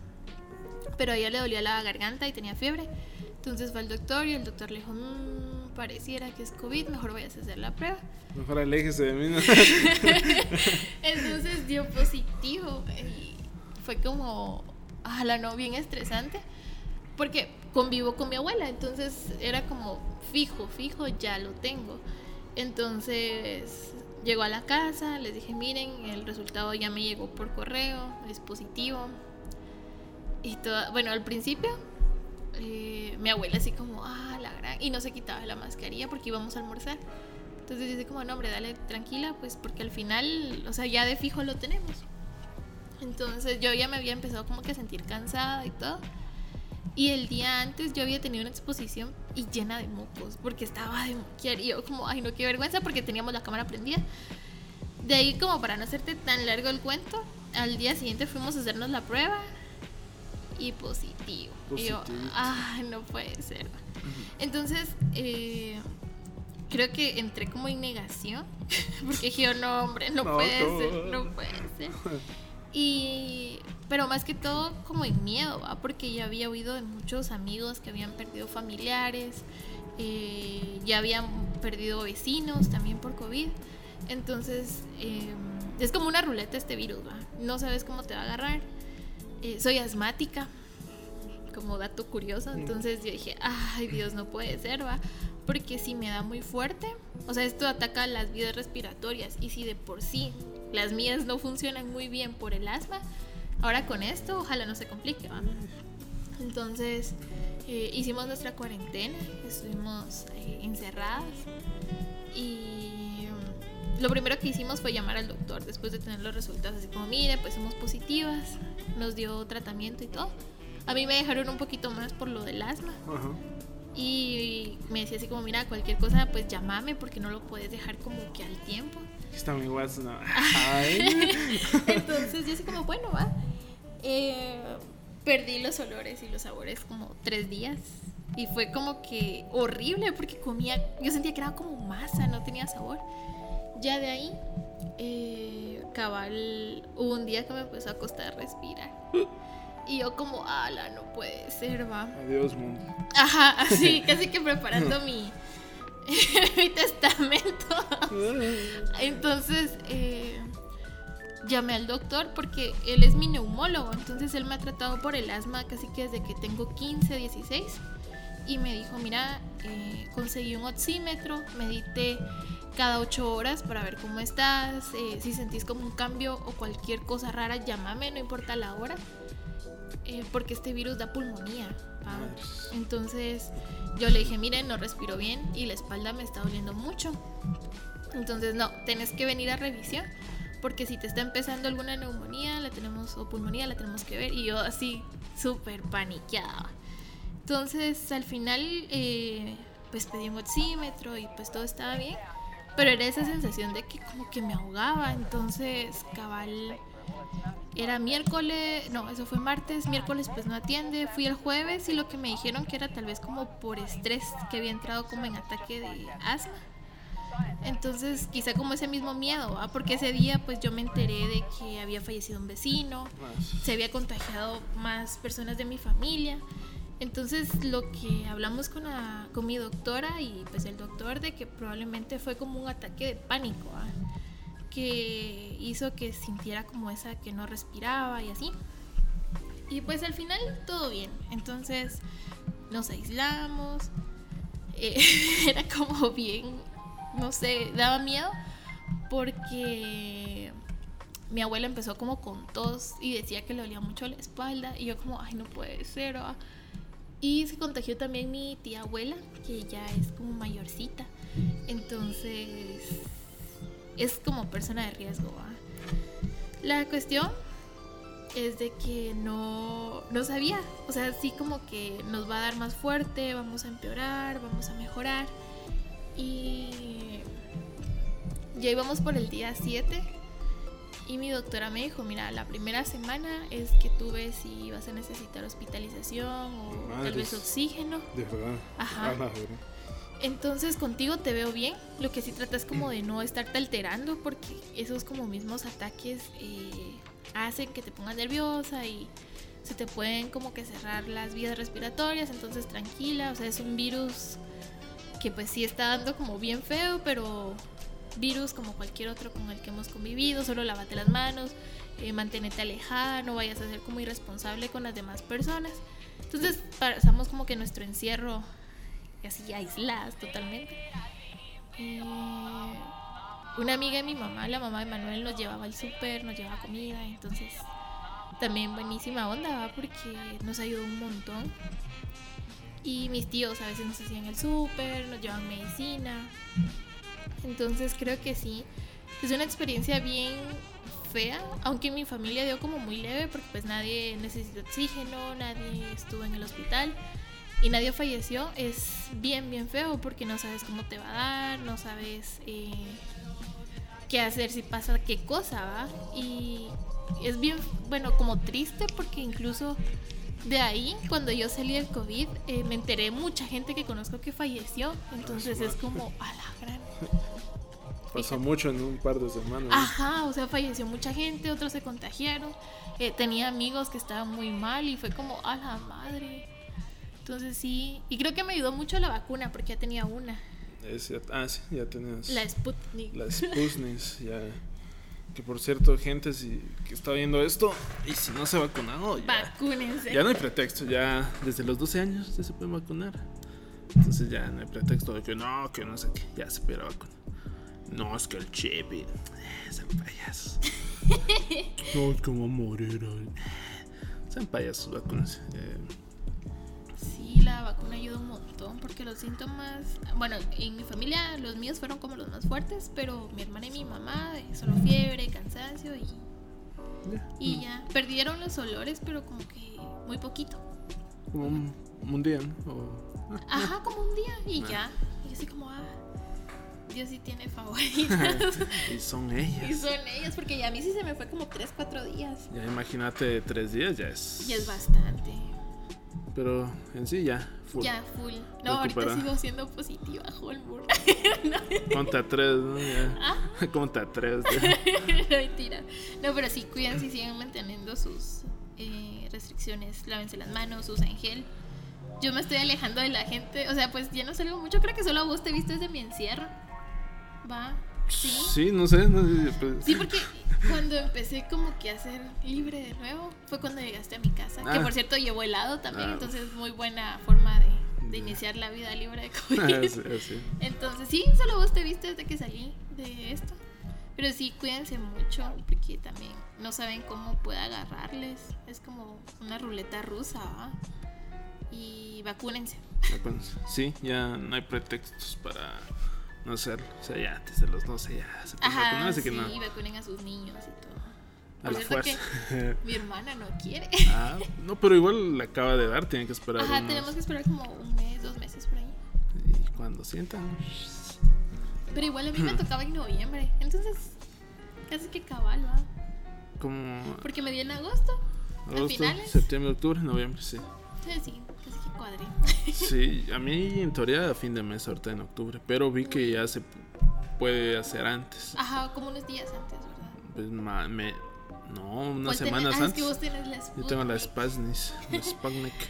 Speaker 2: Pero a ella le dolía la garganta y tenía fiebre. Entonces fue al doctor y el doctor le dijo, "Mm, pareciera que es COVID, mejor vayas a hacer la prueba.
Speaker 1: Mejor aléjese de mí. ¿no? [laughs]
Speaker 2: Entonces dio positivo y fue como, ojalá no, bien estresante, porque convivo con mi abuela, entonces era como fijo, fijo, ya lo tengo. Entonces llegó a la casa, les dije, miren, el resultado ya me llegó por correo, es positivo. Y toda, bueno, al principio eh, mi abuela así como, ah, la gran, y no se quitaba la mascarilla porque íbamos a almorzar. Entonces dice como, no, hombre, dale tranquila, pues porque al final, o sea, ya de fijo lo tenemos. Entonces yo ya me había empezado como que a sentir cansada y todo. Y el día antes yo había tenido una exposición y llena de mocos, porque estaba de moquear. Y yo como, ay no, qué vergüenza, porque teníamos la cámara prendida. De ahí como para no hacerte tan largo el cuento, al día siguiente fuimos a hacernos la prueba y positivo. Y yo, ay, no puede ser. Entonces, eh, creo que entré como en negación, [laughs] porque dije, yo, no, hombre, no,
Speaker 1: No,
Speaker 2: puede
Speaker 1: no.
Speaker 2: ser, no puede ser. Y, pero más que todo como en miedo, ¿va? porque ya había oído de muchos amigos que habían perdido familiares, eh, ya habían perdido vecinos también por COVID. Entonces, eh, es como una ruleta este virus, ¿va? No sabes cómo te va a agarrar. Eh, soy asmática, como dato curioso. Entonces yo dije, ay Dios, no puede ser, va. Porque si me da muy fuerte, o sea, esto ataca las vías respiratorias. Y si de por sí las mías no funcionan muy bien por el asma, ahora con esto, ojalá no se complique, va. Entonces eh, hicimos nuestra cuarentena, estuvimos eh, encerradas. Y lo primero que hicimos fue llamar al doctor después de tener los resultados, así como, mire, pues somos positivas, nos dio tratamiento y todo. A mí me dejaron un poquito más por lo del asma
Speaker 1: Ajá.
Speaker 2: y me decía así como, mira, cualquier cosa, pues llámame porque no lo puedes dejar como que al tiempo.
Speaker 1: Está mi WhatsApp. no. [laughs] [laughs]
Speaker 2: Entonces yo así como, bueno, va. Eh, perdí los olores y los sabores como tres días. Y fue como que horrible porque comía, yo sentía que era como masa, no tenía sabor. Ya de ahí, eh, cabal, hubo un día que me empezó a costar respirar. Y yo como, ala, no puede ser, va.
Speaker 1: Adiós, mundo.
Speaker 2: Ajá, así, [laughs] casi que preparando mi, [laughs] mi testamento. [laughs] Entonces, eh, llamé al doctor porque él es mi neumólogo, entonces él me ha tratado por el asma casi que desde que tengo 15, 16. Y me dijo, mira, eh, conseguí un oxímetro, medité cada 8 horas para ver cómo estás, eh, si sentís como un cambio o cualquier cosa rara, llámame, no importa la hora, eh, porque este virus da pulmonía. ¿va? Entonces yo le dije, miren, no respiro bien y la espalda me está doliendo mucho. Entonces, no, tenés que venir a revisión porque si te está empezando alguna neumonía, la tenemos, o pulmonía, la tenemos que ver. Y yo así, súper paniqueada. Entonces, al final, eh, pues pedí un oxímetro y pues todo estaba bien. Pero era esa sensación de que como que me ahogaba. Entonces, cabal, era miércoles, no, eso fue martes, miércoles pues no atiende. Fui el jueves y lo que me dijeron que era tal vez como por estrés, que había entrado como en ataque de asma. Entonces, quizá como ese mismo miedo, ¿va? porque ese día pues yo me enteré de que había fallecido un vecino, se había contagiado más personas de mi familia. Entonces, lo que hablamos con, la, con mi doctora y pues el doctor de que probablemente fue como un ataque de pánico, ¿va? Que hizo que sintiera como esa que no respiraba y así. Y pues al final todo bien. Entonces nos aislamos. Eh, [laughs] era como bien no sé, daba miedo porque mi abuela empezó como con tos y decía que le dolía mucho la espalda y yo como, ay, no puede ser. ¿va? Y se contagió también mi tía abuela, que ya es como mayorcita. Entonces, es como persona de riesgo. ¿va? La cuestión es de que no, no sabía. O sea, sí como que nos va a dar más fuerte, vamos a empeorar, vamos a mejorar. Y ya íbamos por el día 7 y mi doctora me dijo, mira, la primera semana es que tú ves si vas a necesitar hospitalización o tal vez oxígeno.
Speaker 1: De verdad.
Speaker 2: Ajá.
Speaker 1: Ah.
Speaker 2: Entonces contigo te veo bien. Lo que sí tratas como de no estarte alterando porque esos como mismos ataques eh, hacen que te pongas nerviosa y se te pueden como que cerrar las vías respiratorias. Entonces tranquila, o sea, es un virus que pues sí está dando como bien feo, pero virus como cualquier otro con el que hemos convivido, solo lávate las manos, eh, manténete alejada, no vayas a ser como irresponsable con las demás personas. Entonces pasamos como que nuestro encierro así aisladas totalmente. Eh, una amiga de mi mamá, la mamá de Manuel, nos llevaba al súper, nos llevaba comida, entonces también buenísima onda, porque nos ayudó un montón. Y mis tíos a veces nos hacían el súper, nos llevaban medicina. Entonces creo que sí, es una experiencia bien fea, aunque mi familia dio como muy leve porque pues nadie necesitó oxígeno, nadie estuvo en el hospital y nadie falleció. Es bien, bien feo porque no sabes cómo te va a dar, no sabes eh, qué hacer si pasa qué cosa, ¿va? Y es bien, bueno, como triste porque incluso de ahí, cuando yo salí del COVID, eh, me enteré mucha gente que conozco que falleció. Entonces es como a la gran. [laughs]
Speaker 1: Pasó mucho en un par de semanas.
Speaker 2: Ajá, o sea, falleció mucha gente, otros se contagiaron. Eh, tenía amigos que estaban muy mal y fue como a la madre. Entonces sí, y creo que me ayudó mucho la vacuna porque ya tenía una,
Speaker 1: Es- ah, sí, ya tenías.
Speaker 2: la Sputnik.
Speaker 1: La [laughs] Sputnik, ya. Que por cierto, gente si, que está viendo esto y si no se ha vacunado, ya,
Speaker 2: Vacúnense.
Speaker 1: ya no hay pretexto. Ya desde los 12 años ya se puede vacunar. Entonces ya no hay pretexto de que no, que no sé qué, ya se puede vacunar. No, es que el chip y. Eh, sean payasos. [laughs] no, es que va a morir. Sean payasos, vacúnense. Eh,
Speaker 2: La vacuna ayuda un montón porque los síntomas, bueno, en mi familia los míos fueron como los más fuertes, pero mi hermana y mi mamá, eh, solo fiebre, cansancio y,
Speaker 1: ya.
Speaker 2: y ya. Perdieron los olores, pero como que muy poquito.
Speaker 1: Como un, un día, ¿no? O- ah,
Speaker 2: Ajá, como un día y ya. Y así como, ah, Dios sí tiene favoritas. [laughs]
Speaker 1: y son
Speaker 2: y
Speaker 1: ellas.
Speaker 2: son ellas, porque ya a mí sí se me fue como 3, 4 días.
Speaker 1: Ya imagínate tres días, ya es.
Speaker 2: Y es bastante.
Speaker 1: Pero en sí ya, full.
Speaker 2: Ya, full. No, ahorita sigo siendo positiva, Holmburg. [laughs]
Speaker 1: Ponte a tres, ¿no? Ya. ¿Cómo te atreves?
Speaker 2: no, mentira. No, pero sí, cuídense y sigan manteniendo sus eh, restricciones. Lávense las manos, usen gel. Yo me estoy alejando de la gente. O sea, pues ya no salgo mucho. Creo que solo a vos te viste desde mi encierro. Va. Sí.
Speaker 1: Sí, no sé. No sé pues-
Speaker 2: Sí, porque cuando empecé como que a ser libre de nuevo, fue cuando llegaste a mi casa. Que
Speaker 1: Ah.
Speaker 2: por cierto llevó helado también,
Speaker 1: Ah.
Speaker 2: entonces muy buena forma de, de iniciar la vida libre de [laughs]
Speaker 1: Ah,
Speaker 2: COVID.
Speaker 1: sí, sí.
Speaker 2: Entonces sí, solo vos te viste desde que salí de esto. Pero sí, cuídense mucho porque también no saben cómo puede agarrarles. Es como una ruleta rusa, ¿va? Y vacúnense.
Speaker 1: Sí, ya no hay pretextos para no hacerlo. O sea, ya, desde los 12 ya se puede vacunar,
Speaker 2: Ajá,
Speaker 1: así
Speaker 2: sí,
Speaker 1: que no.
Speaker 2: vacunen a sus niños y todo.
Speaker 1: A
Speaker 2: Por
Speaker 1: la fuerza.
Speaker 2: Mi hermana no quiere. [laughs]
Speaker 1: Ah, no, pero igual la acaba de dar, tienen que esperar.
Speaker 2: Ajá,
Speaker 1: unos-
Speaker 2: tenemos que esperar como un mes, dos meses por ahí.
Speaker 1: Y cuando sientan.
Speaker 2: Pero igual a mí me tocaba en noviembre. Entonces, casi que cabal, ¿va?
Speaker 1: Como
Speaker 2: Porque me di en agosto.
Speaker 1: agosto,
Speaker 2: finales?
Speaker 1: septiembre, octubre, noviembre, sí.
Speaker 2: Sí, sí, casi que cuadré.
Speaker 1: Sí, a mí en teoría a fin de mes, ahorita en octubre, pero vi que ya se pu- puede hacer antes.
Speaker 2: Ajá, como unos días antes, ¿verdad?
Speaker 1: Pues ma- me, no, unas
Speaker 2: ¿Cuál tenés?
Speaker 1: semanas
Speaker 2: ah,
Speaker 1: antes.
Speaker 2: es que vos tenés la
Speaker 1: Yo tengo la. Spasnis, la Sputnik. [laughs]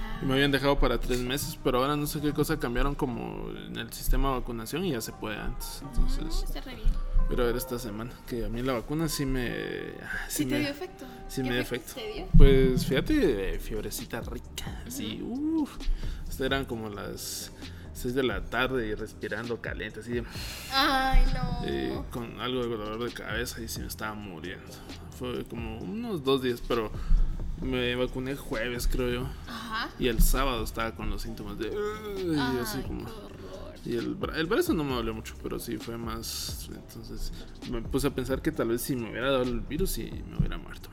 Speaker 2: Ah,
Speaker 1: me habían dejado para tres meses, pero ahora no sé qué cosa cambiaron como en el sistema de vacunación y ya se puede antes.
Speaker 2: mm,
Speaker 1: Entonces,
Speaker 2: está re bien.
Speaker 1: Quiero ver esta semana, que a mí la vacuna sí me...
Speaker 2: Sí,
Speaker 1: Sí
Speaker 2: te
Speaker 1: me,
Speaker 2: dio efecto.
Speaker 1: sí
Speaker 2: ¿Qué
Speaker 1: me dio efecto.
Speaker 2: te dio?
Speaker 1: Pues fíjate, eh, fiebrecita rica, así, uff. Estas eran como las 6 de la tarde y respirando caliente, así,
Speaker 2: Ay, no.
Speaker 1: eh, con algo de dolor de cabeza y sí me estaba muriendo. Fue como unos dos días, pero me vacuné jueves, creo yo.
Speaker 2: Ajá.
Speaker 1: Y el sábado estaba con los síntomas de... Y
Speaker 2: Ay,
Speaker 1: así como... Y el, bra- el brazo no me dolió mucho, pero sí fue más... Entonces me puse a pensar que tal vez si me hubiera dado el virus y me hubiera muerto.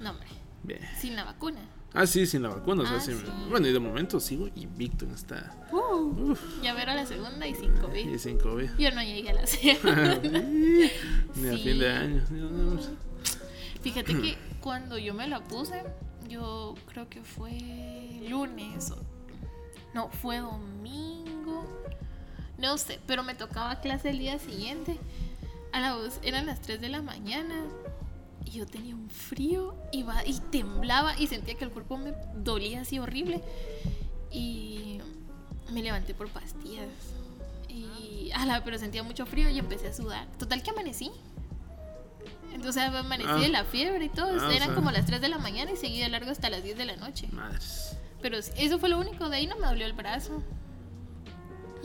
Speaker 2: No, hombre.
Speaker 1: Bien.
Speaker 2: Sin la vacuna.
Speaker 1: Ah, sí, sin la vacuna. o sea,
Speaker 2: Ah,
Speaker 1: sí me-
Speaker 2: sí.
Speaker 1: Bueno, y de momento sigo invicto en esta...
Speaker 2: Uh, ya ver a la segunda y sin COVID.
Speaker 1: y sin COVID.
Speaker 2: Yo no llegué a la segunda. [laughs]
Speaker 1: Ni a fin de año.
Speaker 2: Fíjate que [clears throat] cuando yo me la puse, yo creo que fue lunes o... No, fue domingo. No sé, pero me tocaba clase el día siguiente. A la voz eran las 3 de la mañana. Y yo tenía un frío y, va, y temblaba y sentía que el cuerpo me dolía así horrible. Y me levanté por pastillas. Y, ala, pero sentía mucho frío y empecé a sudar. Total que amanecí. Entonces amanecí
Speaker 1: Ah.
Speaker 2: de la fiebre y todo.
Speaker 1: Ah, o
Speaker 2: Eran
Speaker 1: sea.
Speaker 2: como las 3 de la mañana y seguí de largo hasta las 10 de la noche.
Speaker 1: Madres.
Speaker 2: Pero eso fue lo único. De ahí no me dolió el brazo.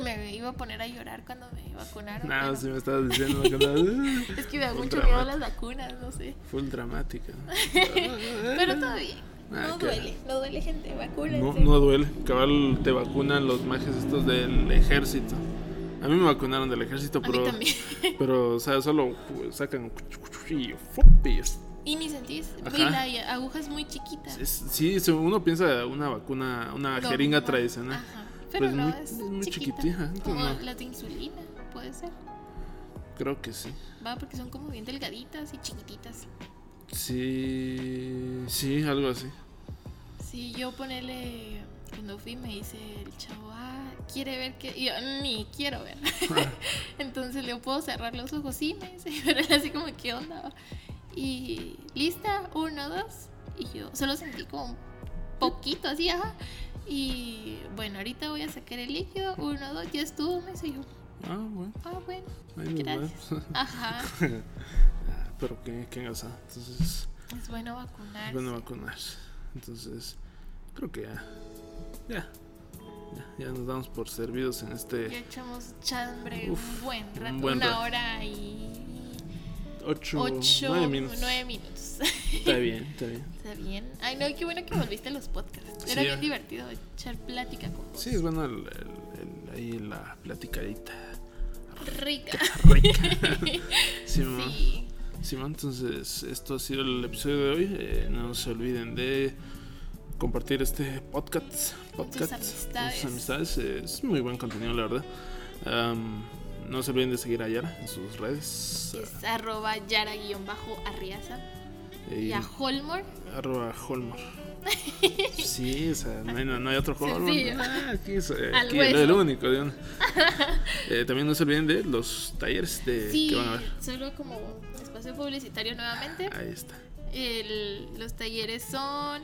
Speaker 2: Me iba a poner a llorar cuando me vacunaron.
Speaker 1: Nada,
Speaker 2: pero-
Speaker 1: si me estabas diciendo no- [laughs]
Speaker 2: Es que me da mucho miedo las vacunas, no sé.
Speaker 1: Full dramática. [laughs]
Speaker 2: Pero todo bien.
Speaker 1: Ah,
Speaker 2: No duele, no duele, gente. Vacúnense.
Speaker 1: No, no duele. Cabal te vacunan los majes estos del ejército. A mí me vacunaron del ejército, pero. [laughs] Pero, o sea, solo pues, sacan y y
Speaker 2: ni sentís. Y la aguja es muy chiquita.
Speaker 1: sí, se- uno piensa una vacuna, una
Speaker 2: No,
Speaker 1: jeringa
Speaker 2: no.
Speaker 1: tradicional.
Speaker 2: Ajá. Pero
Speaker 1: Pues
Speaker 2: no,
Speaker 1: muy-
Speaker 2: es,
Speaker 1: es muy
Speaker 2: chiquita.
Speaker 1: chiquitija, entonces
Speaker 2: Como
Speaker 1: no.
Speaker 2: las de insulina, puede ser.
Speaker 1: Creo que sí.
Speaker 2: Va, porque son como bien delgaditas y chiquititas.
Speaker 1: Sí, sí, algo así.
Speaker 2: Sí, yo ponerle. Cuando fui me dice el chavo, ah, quiere ver que. Yo, ni quiero ver. [laughs] [laughs] Entonces le puedo cerrar los ojos, sí, me dice. [laughs] Pero él así como, ¿qué onda? Y lista, uno, dos. Y yo solo sentí como un poquito así, ajá. Y bueno, ahorita voy a sacar el líquido, uno, dos, ya estuvo, me dice yo.
Speaker 1: Ah, bueno.
Speaker 2: Ah, bueno,
Speaker 1: Ahí
Speaker 2: gracias. Ajá. [laughs]
Speaker 1: Pero qué, qué engasada. Entonces,
Speaker 2: Es bueno vacunarse.
Speaker 1: es bueno vacunarse. Entonces, creo que ya. Ya. Ya, ya nos damos por servidos en
Speaker 2: Ya
Speaker 1: este
Speaker 2: echamos chambre
Speaker 1: Uf,
Speaker 2: un buen
Speaker 1: un
Speaker 2: rato,
Speaker 1: buen
Speaker 2: una
Speaker 1: rato.
Speaker 2: hora y
Speaker 1: 8,
Speaker 2: ocho,
Speaker 1: 9 minutos.
Speaker 2: nueve minutos.
Speaker 1: Está bien, está bien.
Speaker 2: Está bien. Ay, no, qué bueno que volviste a los podcasts. Era
Speaker 1: Sí,
Speaker 2: bien
Speaker 1: eh.
Speaker 2: divertido echar plática con vos.
Speaker 1: Sí, es bueno el, el- el- ahí la platicadita.
Speaker 2: Rica. [laughs]
Speaker 1: Rica. [laughs] Sí, mamá.
Speaker 2: Sí.
Speaker 1: Simón, entonces esto ha sido el episodio de hoy. Eh, no se olviden de compartir este podcast. Podcast
Speaker 2: amistades.
Speaker 1: sus amistades. Es muy buen contenido, la verdad. Am, no se olviden de seguir a Yara en sus redes.
Speaker 2: Es arroba yara-arriaza.
Speaker 1: eh,
Speaker 2: Y a Holmore.
Speaker 1: arroba Holmor. [laughs] Sí, o sea, no hay, no hay otro.
Speaker 2: Sencillo.
Speaker 1: Ah, aquí es, eh, aquí es el único. de [laughs] Eh, también no se olviden de los talleres de,
Speaker 2: Sí,
Speaker 1: que van a ver.
Speaker 2: solo como espacio publicitario nuevamente.
Speaker 1: Ahí está.
Speaker 2: El- los talleres son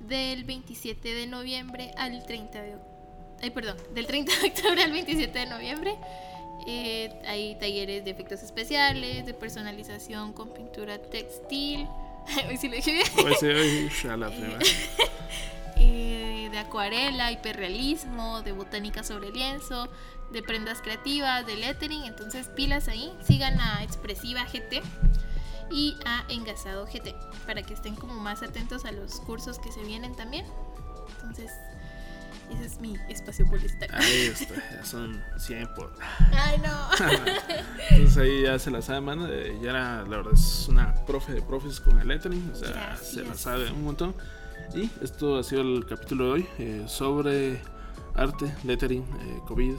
Speaker 2: del 27 de noviembre al 30 de ay, perdón, del 30 de octubre al 27 de noviembre. Eh, hay talleres de efectos especiales, de personalización con pintura textil. [laughs] Hoy sí lo dije bien.
Speaker 1: Hoy sí, hoy, [laughs] a la primera. [laughs]
Speaker 2: Eh, de acuarela, hiperrealismo, de botánica sobre lienzo, de prendas creativas, de lettering. Entonces, pilas ahí. Sigan a Expresiva GT y a Engasado GT para que estén como más atentos a los cursos que se vienen también. Entonces, ese es mi espacio publicitario.
Speaker 1: Ahí está, ya son 100 por.
Speaker 2: Ay, no. [laughs]
Speaker 1: Entonces ahí ya se la sabe, mano. ya era, la verdad, es una profe de profes con el lettering. O sea,
Speaker 2: Gracias.
Speaker 1: se la sabe un montón. Y esto ha sido el capítulo de hoy eh, sobre arte, lettering, eh, COVID,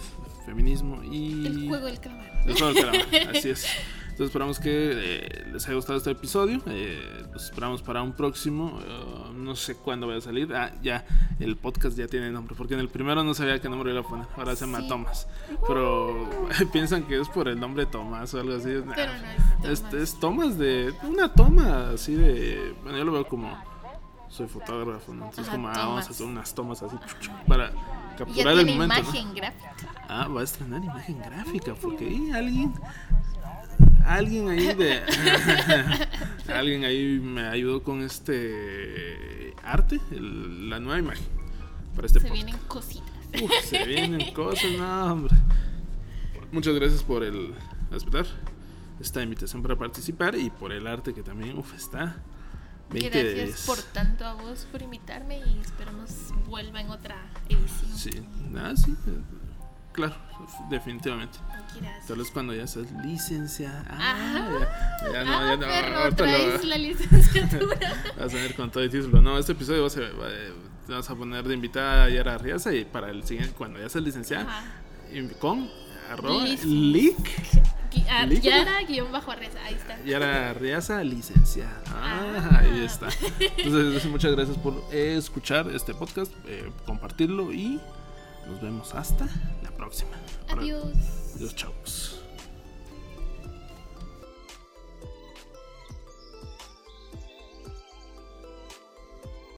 Speaker 1: feminismo y.
Speaker 2: El juego del calamar.
Speaker 1: El juego del calamar, así es. [laughs] Entonces esperamos que eh, les haya gustado este episodio. Eh, los esperamos para un próximo. eh, no sé cuándo vaya a salir. Ah, ya, el podcast ya tiene nombre. Porque en el primero no sabía qué nombre iba a poner. Ahora se llama
Speaker 2: Sí.
Speaker 1: Tomás. Pero [laughs] piensan que es por el nombre Tomás o algo así. Nah,
Speaker 2: Pero no es
Speaker 1: es,
Speaker 2: Tomás.
Speaker 1: es Tomás de. Una toma así de. Bueno, yo lo veo como. Soy fotógrafo, ¿no? Entonces,
Speaker 2: Ajá,
Speaker 1: como ah, vamos a hacer unas tomas así [laughs] para
Speaker 2: Y ya
Speaker 1: capturar el
Speaker 2: tiene
Speaker 1: momento. ¿no?
Speaker 2: imagen gráfica.
Speaker 1: Ah, va a estrenar imagen gráfica, porque ahí alguien. Alguien ahí de. [laughs] alguien ahí me ayudó con este arte, el- la nueva imagen. Para este
Speaker 2: Se
Speaker 1: podcast.
Speaker 2: vienen cositas.
Speaker 1: Uf, se vienen [laughs] cosas, no, hombre. Muchas gracias por el aceptar esta invitación para participar y por el arte que también, uf, está 20 de
Speaker 2: Gracias
Speaker 1: 10.
Speaker 2: por tanto a vos por invitarme y esperamos vuelva en otra edición.
Speaker 1: Sí, nada, sí. Claro, definitivamente. Tal vez cuando ya seas licenciada.
Speaker 2: Ah.
Speaker 1: Ah, ya, ya no,
Speaker 2: ah,
Speaker 1: ya no.
Speaker 2: perro,
Speaker 1: ahorita lo-
Speaker 2: traes la licenciatura. [laughs]
Speaker 1: vas a ver con todo el título. No, este episodio vas a, eh, te vas a poner de invitada a Yara Riaza y para el siguiente, cuando ya seas licenciada, con arroba
Speaker 2: Lic.
Speaker 1: lic
Speaker 2: Gui- ah. Yara guion bajo reza, ahí está.
Speaker 1: Yara Riaza licenciada. Ah,
Speaker 2: Ah.
Speaker 1: ahí está. Entonces, muchas gracias por escuchar este podcast, eh, compartirlo y nos vemos hasta la próxima.
Speaker 2: Adiós.
Speaker 1: Adiós, chavos.